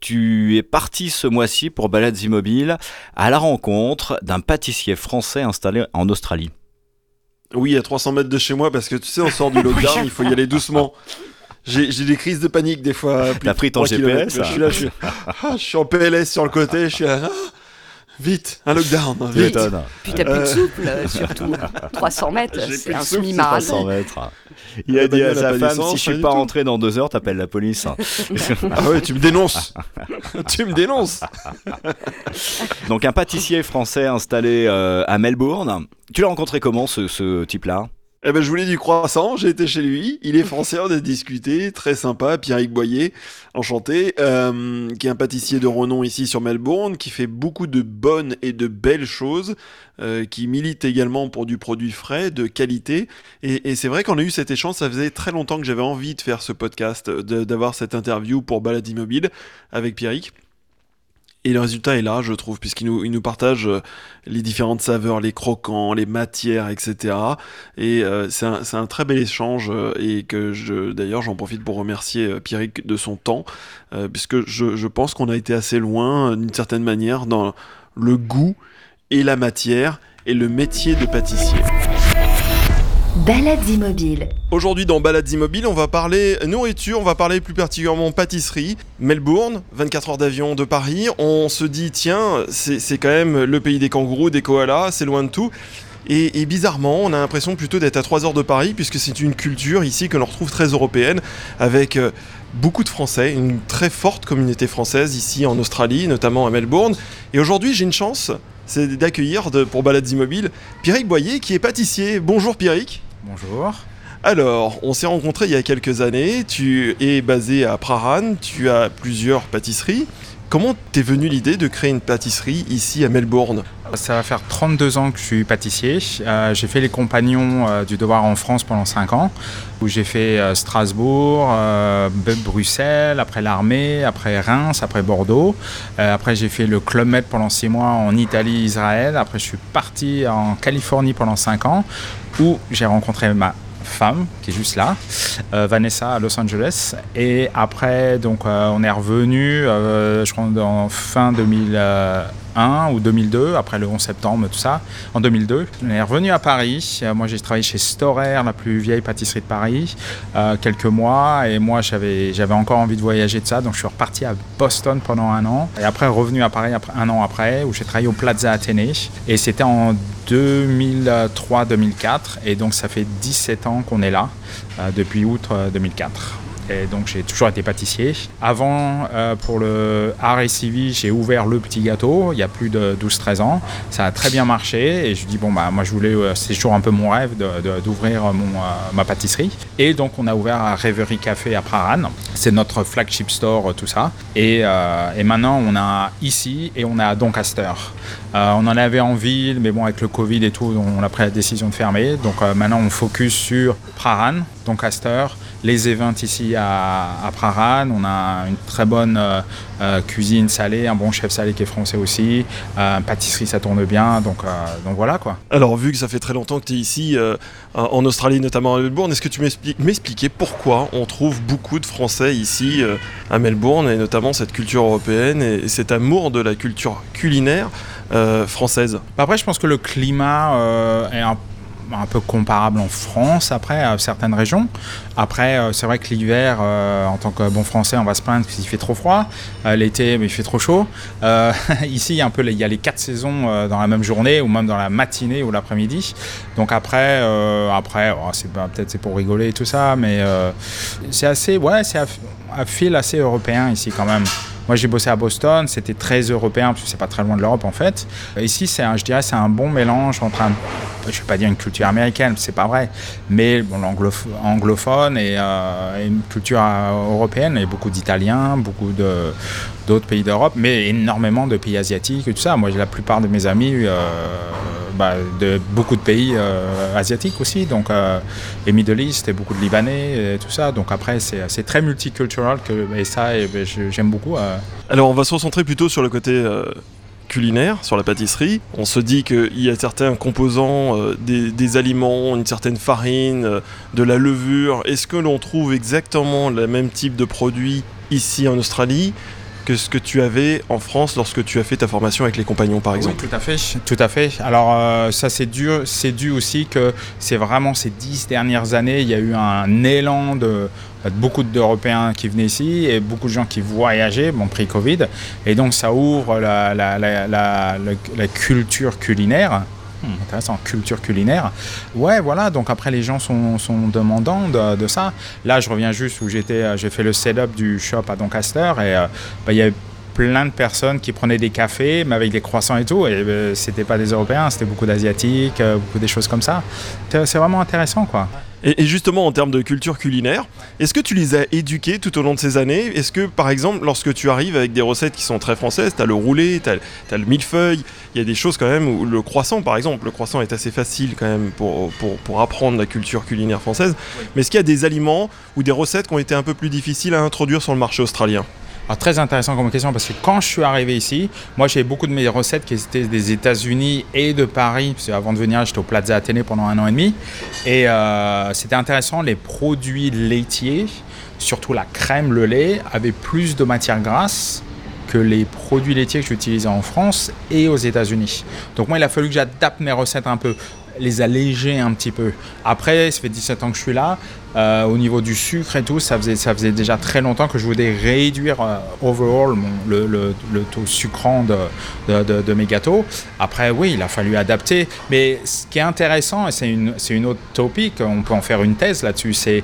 S11: Tu es parti ce mois-ci pour Balades Immobiles à la rencontre d'un pâtissier français installé en Australie.
S12: Oui, à 300 mètres de chez moi, parce que tu sais, on sort du lockdown, il faut y aller doucement. J'ai j'ai des crises de panique des fois.
S11: T'as pris ton
S12: 3 kilomètres,
S11: GPS,
S12: Je suis là, je suis, ah, je suis en PLS sur le côté, je suis là. ah, vite, un lockdown,
S11: Tu
S12: vite.
S10: Puis t'as plus de
S12: Euh,
S10: souple, euh, surtout. 300 mètres,
S12: J'ai
S10: c'est un semi-marathon.
S11: 300 mètres. Il a dit à sa femme si je suis pas rentré dans deux heures, t'appelles la police.
S12: Ah ouais, tu me dénonces. tu me dénonces.
S11: Donc un pâtissier français installé euh, à Melbourne. Tu l'as rencontré comment ce, ce type-là?
S12: Eh ben, je voulais du croissant, j'ai été chez lui. Il est français, on a discuté, très sympa. Pierrick Boyer, enchanté, euh, qui est un pâtissier de renom ici sur Melbourne, qui fait beaucoup de bonnes et de belles choses, euh, qui milite également pour du produit frais, de qualité. Et, et c'est vrai qu'on a eu cet échange, ça faisait très longtemps que j'avais envie de faire ce podcast, d'avoir cette interview pour Balade Immobile avec Pierrick. Et le résultat est là, je trouve, puisqu'il nous, il nous partage euh, les différentes saveurs, les croquants, les matières, etc. Et euh, c'est un, un très bel échange, euh, et que je, d'ailleurs, j'en profite pour remercier Pierrick de son temps, puisque je, je pense qu'on a été assez loin, d'une certaine manière, dans le goût et la matière et le métier de pâtissier.
S1: Balades immobiles.
S12: Aujourd'hui dans Balades Immobiles, on va parler nourriture, on va parler plus particulièrement pâtisserie. Melbourne, 24 heures d'avion de Paris, on se dit tiens, c'est quand même le pays des kangourous, des koalas, c'est loin de tout. Et, bizarrement, on a l'impression plutôt d'être à 3 heures de Paris, puisque c'est une culture ici que l'on retrouve très européenne, avec euh, beaucoup de Français, une très forte communauté française ici en Australie, notamment à Melbourne. Et aujourd'hui, j'ai une chance, c'est d'accueillir pour Balades Immobiles Pierrick Boyer, qui est pâtissier. Bonjour Pierrick.
S22: Bonjour.
S12: Alors, on s'est rencontrés il y a quelques années. Tu es basé à Praran, tu as plusieurs pâtisseries. Comment t'es venue l'idée de créer une pâtisserie ici à Melbourne
S22: Ça va faire 32 ans que je suis pâtissier. Euh, j'ai fait les compagnons euh, du devoir en France pendant 5 ans, où j'ai fait euh, Strasbourg, Bruxelles, après l'armée, après Reims, après Bordeaux. Après j'ai fait le Club Med pendant 6 mois en Italie, Israël. Après je suis parti en Californie pendant 5 ans, où j'ai rencontré ma femme qui est juste là, euh, Vanessa à Los Angeles. Et après, donc, euh, on est revenu, euh, je crois, en fin 2001 ou 2002, après le 11 septembre, tout ça, en 2002. On est revenu à Paris. Euh, moi, j'ai travaillé chez Storer, la plus vieille pâtisserie de Paris, euh, quelques mois. Et moi, j'avais, encore envie de voyager de ça, donc je suis reparti à Boston pendant un an. Et après, revenu à Paris après, un an après, où j'ai travaillé au Plaza Athénée. Et c'était en 2003-2004. Et donc, ça fait 17 ans qu'on est là, euh, depuis août euh, 2004. Et donc j'ai toujours été pâtissier. Avant, euh, pour le RACV, j'ai ouvert le petit gâteau il y a plus de 12-13 ans. Ça a très bien marché et je dis bon bah moi je voulais, euh, c'est toujours un peu mon rêve d'ouvrir euh, ma pâtisserie. Et donc on a ouvert un Rêverie Café à Praran. C'est notre flagship store, tout ça. Et, et maintenant on a ici et on a à Doncaster. On en avait en ville, mais bon avec le Covid et tout, on a pris la décision de fermer. Donc maintenant on focus sur Praran, Doncaster les events ici à, à Praran. On a une très bonne euh, euh, cuisine salée, un bon chef salé qui est français aussi. Euh, pâtisserie, ça tourne bien. Donc, euh, donc voilà quoi.
S12: Alors, vu que ça fait très longtemps que tu es ici, en Australie, notamment à Melbourne, est-ce que tu m'expliques- m'expliquais pourquoi on trouve beaucoup de Français ici à Melbourne, et notamment cette culture européenne et, et cet amour de la culture culinaire euh, française?
S22: Après, je pense que le climat euh, est un, un peu comparable en France, après, à certaines régions. Après, euh, c'est vrai que l'hiver, euh, en tant que bon français, on va se plaindre qu'il fait trop froid. Euh, L'été, il fait trop chaud. Ici, il y a un peu il y a les quatre saisons dans la même journée, ou même dans la matinée ou l'après-midi. Donc après, après oh, peut-être c'est pour rigoler et tout ça, mais c'est assez, ouais, c'est fil assez européen ici quand même. Moi, j'ai bossé à Boston, c'était très européen parce que c'est pas très loin de l'Europe en fait. Ici, c'est, je dirais, c'est un bon mélange entre un, je vais pas dire une culture américaine, c'est pas vrai, mais bon, l'anglof- anglophone et, euh, et une culture euh, européenne et beaucoup d'Italiens, beaucoup de d'autres pays d'Europe, mais énormément de pays asiatiques et tout ça. Moi, j'ai la plupart de mes amis euh, bah, de beaucoup de pays euh, asiatiques aussi, donc euh, et Middle East et beaucoup de Libanais et tout ça. Donc après, c'est, très multiculturel que, et ça, et, ben, j'aime beaucoup.
S12: Alors, on va se recentrer plutôt sur le côté culinaire, sur la pâtisserie. On se dit qu'il y a certains composants des, aliments, une certaine farine, de la levure. Est-ce que l'on trouve exactement le même type de produit ici en Australie? Que ce que tu avais en France lorsque tu as fait ta formation avec les compagnons, par exemple
S22: Oui, tout à fait, tout à fait. Alors euh, ça c'est dû, c'est dû aussi que c'est vraiment ces dix dernières années, il y a eu un élan de, de beaucoup d'Européens qui venaient ici et beaucoup de gens qui voyageaient, bon pré-Covid, et donc ça ouvre la, la, la, la, la- la culture culinaire. Hmm, intéressant, culture culinaire. Ouais, voilà, donc après les gens sont, sont demandants de, ça. Là, je reviens juste où j'étais, euh, j'ai fait le setup du shop à Doncaster et euh, bah, il y plein de personnes qui prenaient des cafés, mais avec des croissants et tout, et euh, c'était pas des Européens, c'était beaucoup d'Asiatiques, euh, beaucoup des choses comme ça. C'est vraiment intéressant, quoi.
S12: Et, et justement, en termes de culture culinaire, est-ce que tu les as éduqués tout au long de ces années? Est-ce que, par exemple, lorsque tu arrives avec des recettes qui sont très françaises, tu as le roulé, tu as, le millefeuille, il y a des choses quand même où le croissant, par exemple, le croissant est assez facile quand même pour, pour, pour apprendre la culture culinaire française. Mais est-ce qu'il y a des aliments ou des recettes qui ont été un peu plus difficiles à introduire sur le marché australien?
S22: Alors, très intéressant comme question parce que quand je suis arrivé ici, moi j'ai beaucoup de mes recettes qui étaient des États-Unis et de Paris, qu'avant de venir j'étais au Plaza Athénée pendant un an et demi. Et euh, c'était intéressant, les produits laitiers, surtout la crème, le lait, avaient plus de matière grasse que les produits laitiers que j'utilisais en France et aux États-Unis. Donc moi il a fallu que j'adapte mes recettes un peu les alléger un petit peu. Après, ça fait 17 ans que je suis là. Euh, au niveau du sucre et tout, ça faisait, ça faisait déjà très longtemps que je voulais réduire euh, overall le, le- le taux sucrant de, de- mes gâteaux. Après, oui, il a fallu adapter. Mais ce qui est intéressant, et c'est une, une autre topic, on peut en faire une thèse là-dessus, c'est,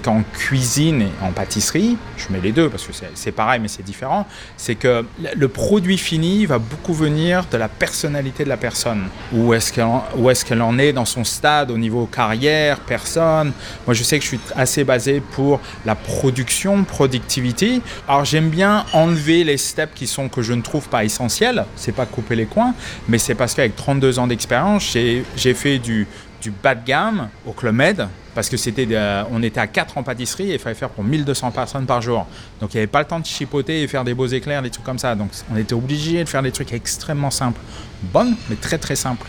S22: qu'en cuisine et en pâtisserie, je mets les deux parce que c'est, pareil mais c'est différent, c'est que le- produit fini va beaucoup venir de la personnalité de la personne. Où est-ce qu'elle en, est-ce qu'elle en est dans son stade au niveau carrière, personne. Moi, je sais que je suis assez basé pour la production, productivité. Alors, j'aime bien enlever les steps qui sont que je ne trouve pas essentiels. C'est pas couper les coins, mais c'est parce qu'avec 32 ans d'expérience, j'ai, fait du, du bas de gamme au Club Med parce que c'était de- on était à 4 en pâtisserie et il fallait faire pour 1200 personnes par jour. Donc il n'y avait pas le temps de chipoter et faire des beaux éclairs, des trucs comme ça. Donc on était obligé de faire des trucs extrêmement simples. Bonnes, mais très très simples.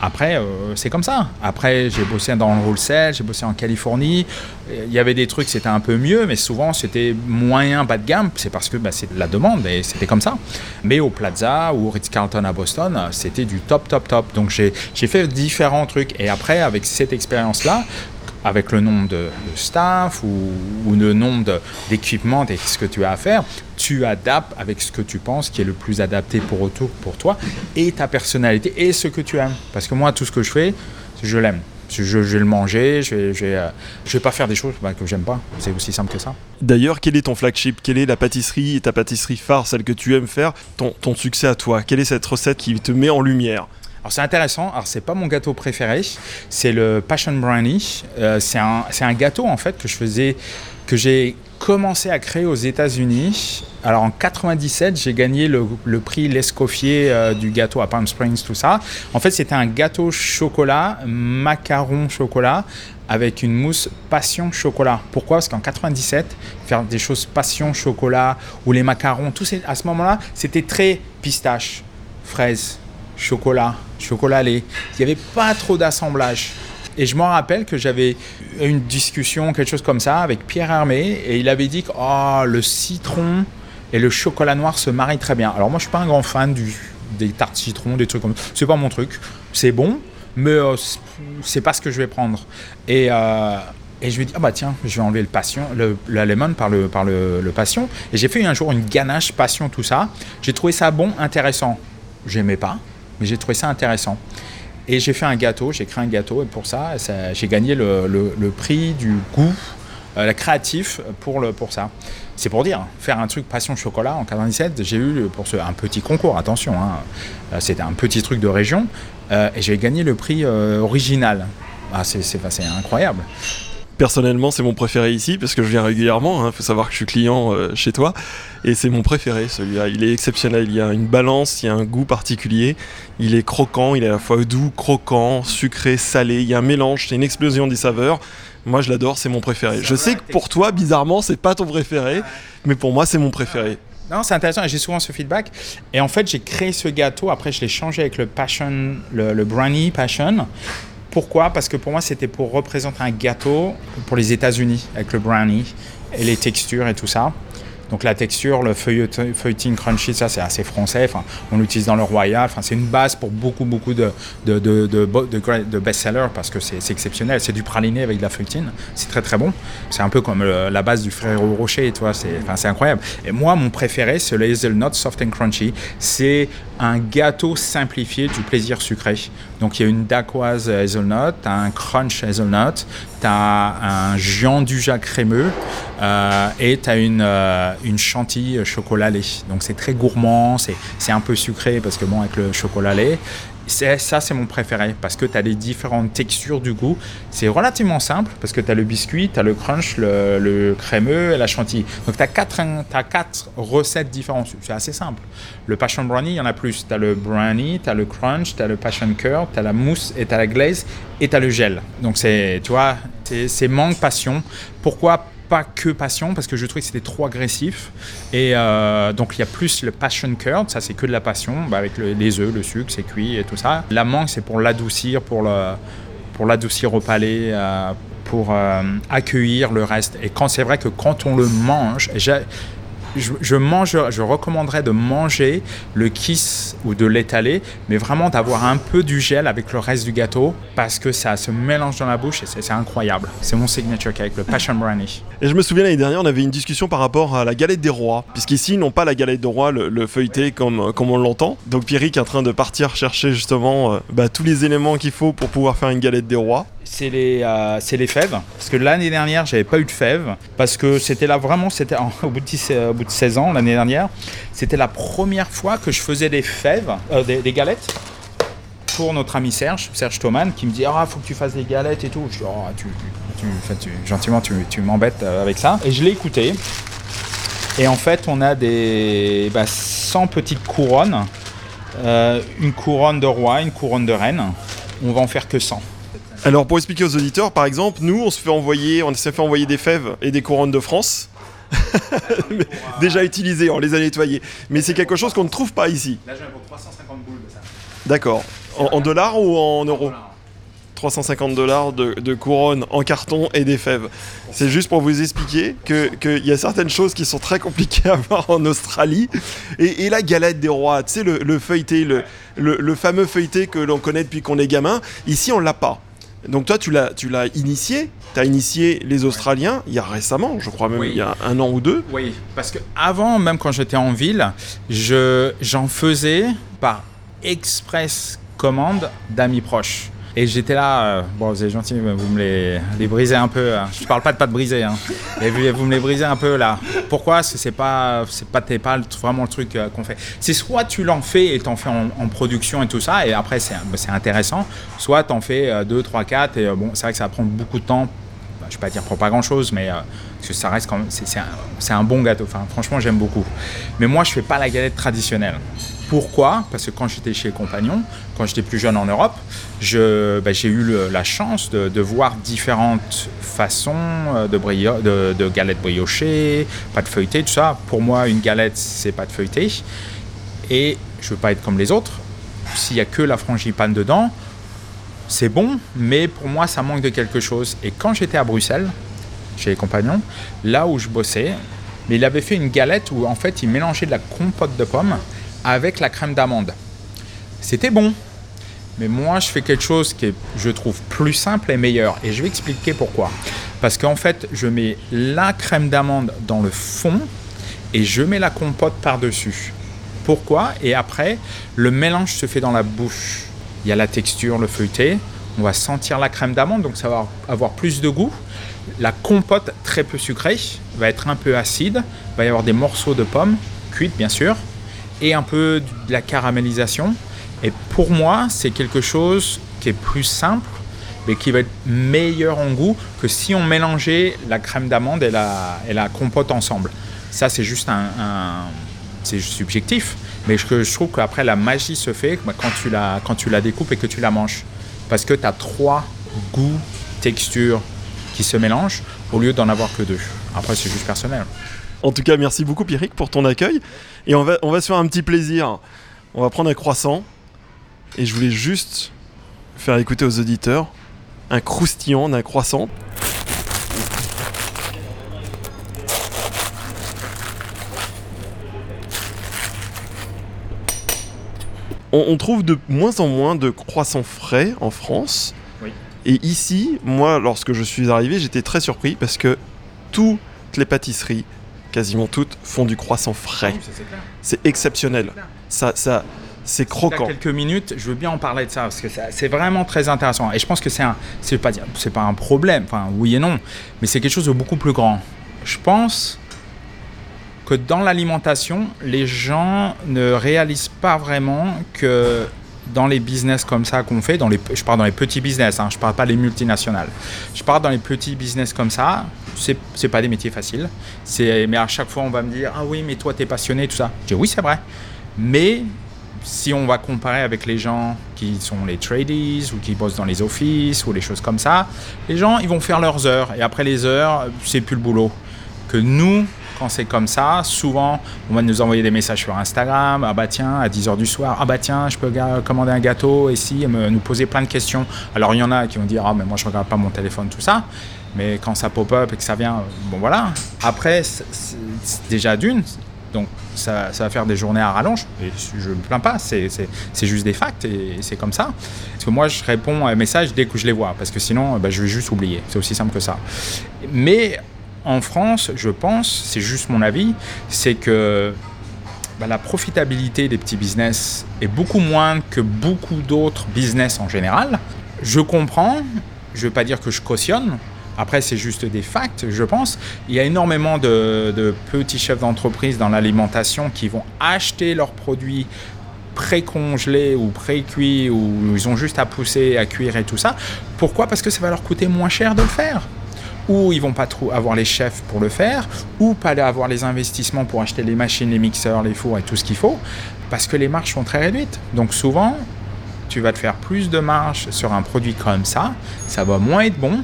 S22: Après, euh, c'est comme ça. Après, j'ai bossé dans le wholesale, j'ai bossé en Californie. Il y avait des trucs, c'était un peu mieux, mais souvent c'était moyen, bas de gamme. C'est parce que bah, c'est de la demande et c'était comme ça. Mais au Plaza ou au Ritz-Carlton à Boston, c'était du top, top, top. Donc j'ai fait différents trucs. Et après, avec cette expérience-là, avec le nombre de, staff ou, le nombre d'équipements et ce que tu as à faire, tu adaptes avec ce que tu penses qui est le plus adapté pour, autour, pour toi et ta personnalité et ce que tu aimes. Parce que moi, tout ce que je fais, je l'aime. Je, je- vais le manger, je vais, euh, vais pas faire des choses bah, que j'aime pas. C'est aussi simple que ça.
S12: D'ailleurs, quel est ton flagship? Quelle est la pâtisserie, ta pâtisserie phare, celle que tu aimes faire, ton succès à toi Quelle est cette recette qui te met en lumière?
S22: Alors c'est intéressant, alors c'est pas mon gâteau préféré, c'est le Passion Brownie. Euh, c'est un, un gâteau en fait que je faisais, que j'ai commencé à créer aux États-Unis. Alors en 97, j'ai gagné le, le prix L'Escoffier euh, du gâteau à Palm Springs, tout ça. En fait, c'était un gâteau chocolat, macaron chocolat, avec une mousse passion chocolat. Pourquoi? Parce qu'en 97, faire des choses passion chocolat ou les macarons, tout ces- à ce moment-là, c'était très pistache, fraise, chocolat, chocolat lait. Il n'y avait pas trop d'assemblage. Et je me rappelle que j'avais une discussion, quelque chose comme ça, avec Pierre Hermé, et il avait dit que oh, le citron et le chocolat noir se marient très bien. Alors moi, je suis pas un grand fan du, des tartes citron, des trucs comme ça. C'est pas mon truc. C'est bon, mais euh, c'est pas ce que je vais prendre. Et, euh, et je lui ai dit, ah bah tiens, je vais enlever le passion, le, la lemon par le, par le, le passion. Et j'ai fait un jour une ganache passion, tout ça. J'ai trouvé ça bon, intéressant. J'aimais pas, mais j'ai trouvé ça intéressant. Et j'ai fait un gâteau, j'ai créé un gâteau, et pour ça, j'ai gagné le, prix du goût, euh, créatif pour, le, pour ça. C'est pour dire, faire un truc passion chocolat en 97, j'ai eu pour ce, un petit concours, attention, hein. Euh, c'était un petit truc de région, euh, et j'ai gagné le prix original. Ah, c'est incroyable.
S12: Personnellement, c'est mon préféré ici parce que je viens régulièrement. Il faut savoir que je suis client euh, chez toi et c'est mon préféré celui-là. Il est exceptionnel. Il y a une balance, il y a un goût particulier. Il est croquant, il est à la fois doux, croquant, sucré, salé. Il y a un mélange, c'est une explosion des saveurs. Moi, je l'adore, c'est mon préféré. Je sais que pour toi, bizarrement, c'est pas ton préféré, mais pour moi, c'est mon préféré.
S22: Non, c'est intéressant j'ai souvent ce feedback. Et en fait, j'ai créé ce gâteau. Après, je l'ai changé avec le passion, le, le brownie passion. Pourquoi? Parce que pour moi, c'était pour représenter un gâteau pour les États-Unis avec le brownie et les textures et tout ça. Donc la texture, le feuilletin- feuilleting crunchy, ça c'est assez français. On l'utilise dans le royal. C'est une base pour beaucoup beaucoup de best-sellers parce que c'est exceptionnel. C'est du praliné avec de la feuilletine. C'est très très bon. C'est un peu comme le- la base du Ferrero Rocher. C'est incroyable. Et moi, mon préféré, c'est le hazelnut soft and crunchy. C'est un gâteau simplifié du plaisir sucré. Donc il y a une dacquoise hazelnut, un crunch hazelnut, t'as un gianduja crémeux euh, et t'as une, euh, une chantilly chocolat lait. Donc c'est très gourmand, c'est c'est un peu sucré parce que bon avec le chocolat lait. Ça, c'est mon préféré parce que tu as les différentes textures du goût. C'est relativement simple parce que tu as le biscuit, tu as le crunch, le, crémeux et la chantilly. Donc, tu as quatre, quatre recettes différentes. C'est assez simple. Le passion brownie, il y en a plus. Tu as le brownie, tu as le crunch, tu as le passion curd, tu as la mousse et tu as la glaze et tu as le gel. Donc, c'est, tu vois, c'est manque passion. Pourquoi pas que passion parce que je trouvais que c'était trop agressif. Et euh, donc il y a plus le passion curd ça c'est que de la passion bah, avec le- les œufs le sucre c'est cuit et tout ça. La mangue c'est pour l'adoucir pour le pour l'adoucir au palais euh, pour euh, accueillir le reste. Et quand c'est vrai que quand on le mange je, recommanderais de manger le kiss ou de l'étaler, mais vraiment d'avoir un peu du gel avec le reste du gâteau parce que ça se mélange dans la bouche et c'est incroyable. C'est mon signature cake, le passion brownie.
S12: Et je me souviens l'année dernière, on avait une discussion par rapport à la galette des rois, puisqu'ici ils n'ont pas la galette des rois, le, le feuilleté comme, comme on l'entend. Donc Pierrick est en train de partir chercher justement euh, bah, tous les éléments qu'il faut pour pouvoir faire une galette des rois.
S22: C'est les, euh, les fèves. Parce que l'année dernière, j'avais pas eu de fèves. Parce que c'était là vraiment, c'était au, bout de 10 au bout de 16 ans, l'année dernière, c'était la première fois que je faisais des fèves, euh, des, galettes pour notre ami Serge, Serge Thoman, qui me dit Ah, faut que tu fasses des galettes et tout. Je dis Oh, tu, gentiment, tu, tu m'embêtes euh, avec ça. Et je l'ai écouté. Et en fait, on a des bah, 100 petites couronnes. Euh, une couronne de roi, une couronne de reine. On va en faire que 100.
S12: Alors pour expliquer aux auditeurs, par exemple, nous on se fait envoyer, on s'est fait envoyer des fèves et des couronnes de France. Déjà utilisées, on les a nettoyées. Mais c'est quelque chose qu'on ne trouve pas ici.
S22: Là, j'ai pour 350 boules de ça.
S12: D'accord. En, en dollars ou en euros 350 dollars de, de couronnes en carton et des fèves. C'est juste pour vous expliquer que- qu'il y a certaines choses qui sont très compliquées à voir en Australie. Et, et la galette des rois, tu sais, le, le feuilleté, le, le- le fameux feuilleté que l'on connaît depuis qu'on est gamin, ici on l'a pas. Donc toi, tu l'as, tu l'as initié, tu as initié les Australiens il y a récemment, je crois même
S22: Oui.
S12: il y a un an ou deux.
S22: Oui, parce que avant, même quand j'étais en ville, je, j'en faisais par express commande d'amis proches. Et j'étais là, euh, bon, vous êtes gentil, vous me les, brisez un peu. hein. Je parle pas de pas de briser, hein. Et vous, vous me les brisez un peu là. Pourquoi? Parce que c'est pas, c'est pas, t'es pas vraiment le truc euh, qu'on fait. C'est soit tu l'en fais et t'en fais en, production et tout ça, et après c'est, c'est intéressant. Soit t'en fais 2, 3, 4, et euh, bon, c'est vrai que ça va prendre beaucoup de temps bah, je vais pas dire pour pas grand chose, mais parce que ça reste quand même, c'est, c'est un, c'est un bon gâteau. Enfin, franchement, j'aime beaucoup. Mais moi, je fais pas la galette traditionnelle. Pourquoi? Parce que quand j'étais chez les compagnons, quand j'étais plus jeune en Europe, bah, j'ai eu la chance de, voir différentes façons euh, de, de, galettes briochées, pâte feuilletée, tout ça. Pour moi, une galette, c'est pâte feuilletée. Et je veux pas être comme les autres. S'il y a que la frangipane dedans, c'est bon, mais pour moi, ça manque de quelque chose. Et quand j'étais à Bruxelles, chez les compagnons, là où je bossais, mais il avait fait une galette où en fait il mélangeait de la compote de pommes avec la crème d'amande. C'était bon, mais moi je fais quelque chose qui est, je trouve, plus simple et meilleur. Et je vais expliquer pourquoi. Parce qu'en fait, je mets la crème d'amande dans le fond et je mets la compote par-dessus. Pourquoi? Et après, le mélange se fait dans la bouche. Il y a la texture, le feuilleté. On va sentir la crème d'amande, donc ça va avoir plus de goût. La compote, très peu sucrée, va être un peu acide. Il va y avoir des morceaux de pommes, cuites bien sûr, et un peu de la caramélisation. Et pour moi, c'est quelque chose qui est plus simple, mais qui va être meilleur en goût que si on mélangeait la crème d'amande et la, compote ensemble. Ça, c'est juste un, c'est subjectif, mais je, je trouve qu'après la magie se fait quand tu la, quand tu la découpes et que tu la manges. Parce que tu as trois goûts, textures qui se mélangent au lieu d'en avoir que deux. Après, c'est juste personnel.
S12: En tout cas, merci beaucoup Pierrick pour ton accueil. Et on va, on va se faire un petit plaisir. On va prendre un croissant. Et je voulais juste faire écouter aux auditeurs un croustillant d'un croissant. On, on trouve de moins en moins de croissants frais en France.
S22: Oui.
S12: Et ici, moi, lorsque je suis arrivé, j'étais très surpris parce que toutes les pâtisseries, quasiment toutes, font du croissant frais. C'est exceptionnel. Ça, ça, c'est croquant.
S22: Dans quelques minutes, je veux bien en parler de ça parce que c'est vraiment très intéressant. Et je pense que c'est un, c'est pas c'est pas un problème. Enfin, oui et non, mais c'est quelque chose de beaucoup plus grand. Je pense que dans l'alimentation, les gens ne réalisent pas vraiment que dans les business comme ça qu'on fait, dans les, je parle dans les petits business, hein, je parle pas des multinationales, je parle dans les petits business comme ça, c'est c'est pas des métiers faciles. Mais à chaque fois, on va me dire Ah oui, mais toi, tu es passionné, tout ça. Je dis Oui, c'est vrai. Mais si on va comparer avec les gens qui sont les tradies ou qui bossent dans les offices ou les choses comme ça, les gens, ils vont faire leurs heures. Et après les heures, c'est plus le boulot. Que nous, quand c'est comme ça, souvent, on va nous envoyer des messages sur Instagram. Ah bah tiens, à 10h du soir, ah bah tiens, je peux commander un gâteau et si, me- nous poser plein de questions. Alors il y en a qui vont dire, ah mais moi je regarde pas mon téléphone, tout ça. Mais quand ça pop-up et que ça vient, bon voilà. Après, c'est déjà d'une, donc ça, va faire des journées à rallonge. Et je ne me plains pas, c'est juste des facts et c'est comme ça. Parce que moi, je réponds à un message dès que je les vois, parce que sinon, bah, je vais juste oublier. C'est aussi simple que ça. Mais en France, je pense, c'est juste mon avis, c'est que bah, la profitabilité des petits business est beaucoup moins que beaucoup d'autres business en général. Je comprends, je ne veux pas dire que je cautionne, après c'est juste des facts, je pense. Il y a énormément de, de petits chefs d'entreprise dans l'alimentation qui vont acheter leurs produits pré-congelés ou pré-cuits ou ils ont juste à pousser, à cuire et tout ça. Pourquoi? Parce que ça va leur coûter moins cher de le faire ou ils vont pas trop avoir les chefs pour le faire, ou pas avoir les investissements pour acheter les machines, les mixeurs, les fours et tout ce qu'il faut, parce que les marges sont très réduites. Donc souvent, tu vas te faire plus de marge sur un produit comme ça, ça va moins être bon,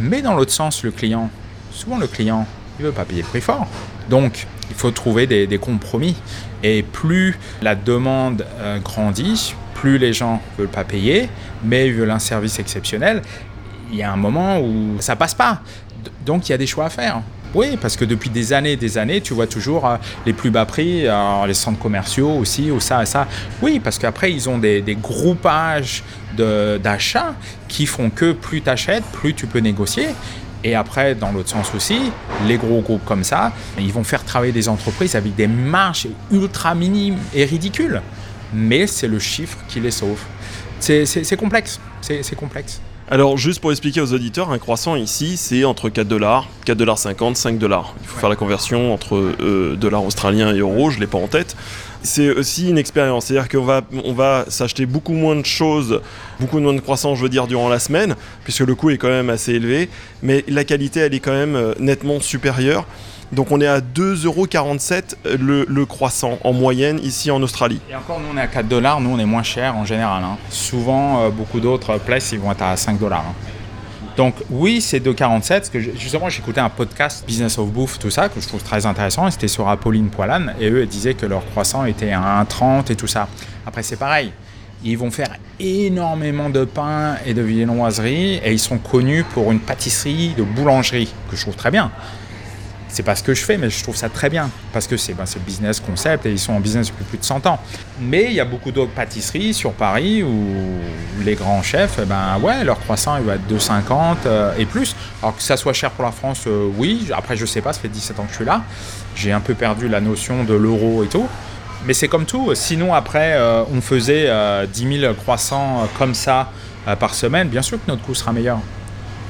S22: mais dans l'autre sens, le client, souvent le client, il veut pas payer le prix fort. Donc, il faut trouver des, compromis. Et plus la demande euh, grandit, plus les gens veulent pas payer, mais ils veulent un service exceptionnel il y a un moment où ça passe pas. Donc il y a des choix à faire. Oui, parce que depuis des années et des années, tu vois toujours euh, les plus bas prix, euh, les centres commerciaux aussi, ou ça et ça. Oui, parce qu'après, ils ont des, des groupages d'achats qui font que plus tu achètes, plus tu peux négocier. Et après, dans l'autre sens aussi, les gros groupes comme ça, ils vont faire travailler des entreprises avec des marges ultra minimes et ridicules. Mais c'est le chiffre qui les sauve. C'est complexe. C'est complexe.
S12: Alors, juste pour expliquer aux auditeurs, un croissant ici, c'est entre 4 dollars, 4 dollars 50, 5 dollars. Il faut faire la conversion entre euh, dollars australiens et euros, je l'ai pas en tête. c'est aussi une expérience. C'est-à-dire qu'on va, on va s'acheter beaucoup moins de choses, beaucoup moins de croissants, je veux dire, durant la semaine, puisque le coût est quand même assez élevé, mais la qualité, elle est quand même euh, nettement supérieure. Donc on est à 2,47€ le, le croissant en moyenne ici en Australie.
S22: Et encore, nous on est à 4 dollars, nous on est moins cher en général. hein. Souvent, euh, beaucoup d'autres places ils vont être à 5 dollars. hein. Donc oui, c'est 2,47. parce que justement, j'écoutais un podcast Business of Bouffe, tout ça, que je trouve très intéressant. C'était sur Apolline Poilane. Et eux, disaient que leur croissant était à 1,30 et tout ça. Après, c'est pareil. Ils vont faire énormément de pain et de viennoiserie. Et ils sont connus pour une pâtisserie de boulangerie, que je trouve très bien. C'est pas ce que je fais, mais je trouve ça très bien. Parce que c'est ben, le business concept et ils sont en business depuis plus de 100 ans. Mais il y a beaucoup d'autres pâtisseries sur Paris où les grands chefs, eh ben ouais, leur croissant il va être 2,50 euh, et plus. Alors que ça soit cher pour la France, euh, oui. Après, je sais pas, ça fait 17 ans que je suis là. J'ai un peu perdu la notion de l'euro et tout. Mais c'est comme tout. Sinon, après, euh, on faisait euh, 10 000 croissants comme ça par semaine. Bien sûr que notre coût sera meilleur.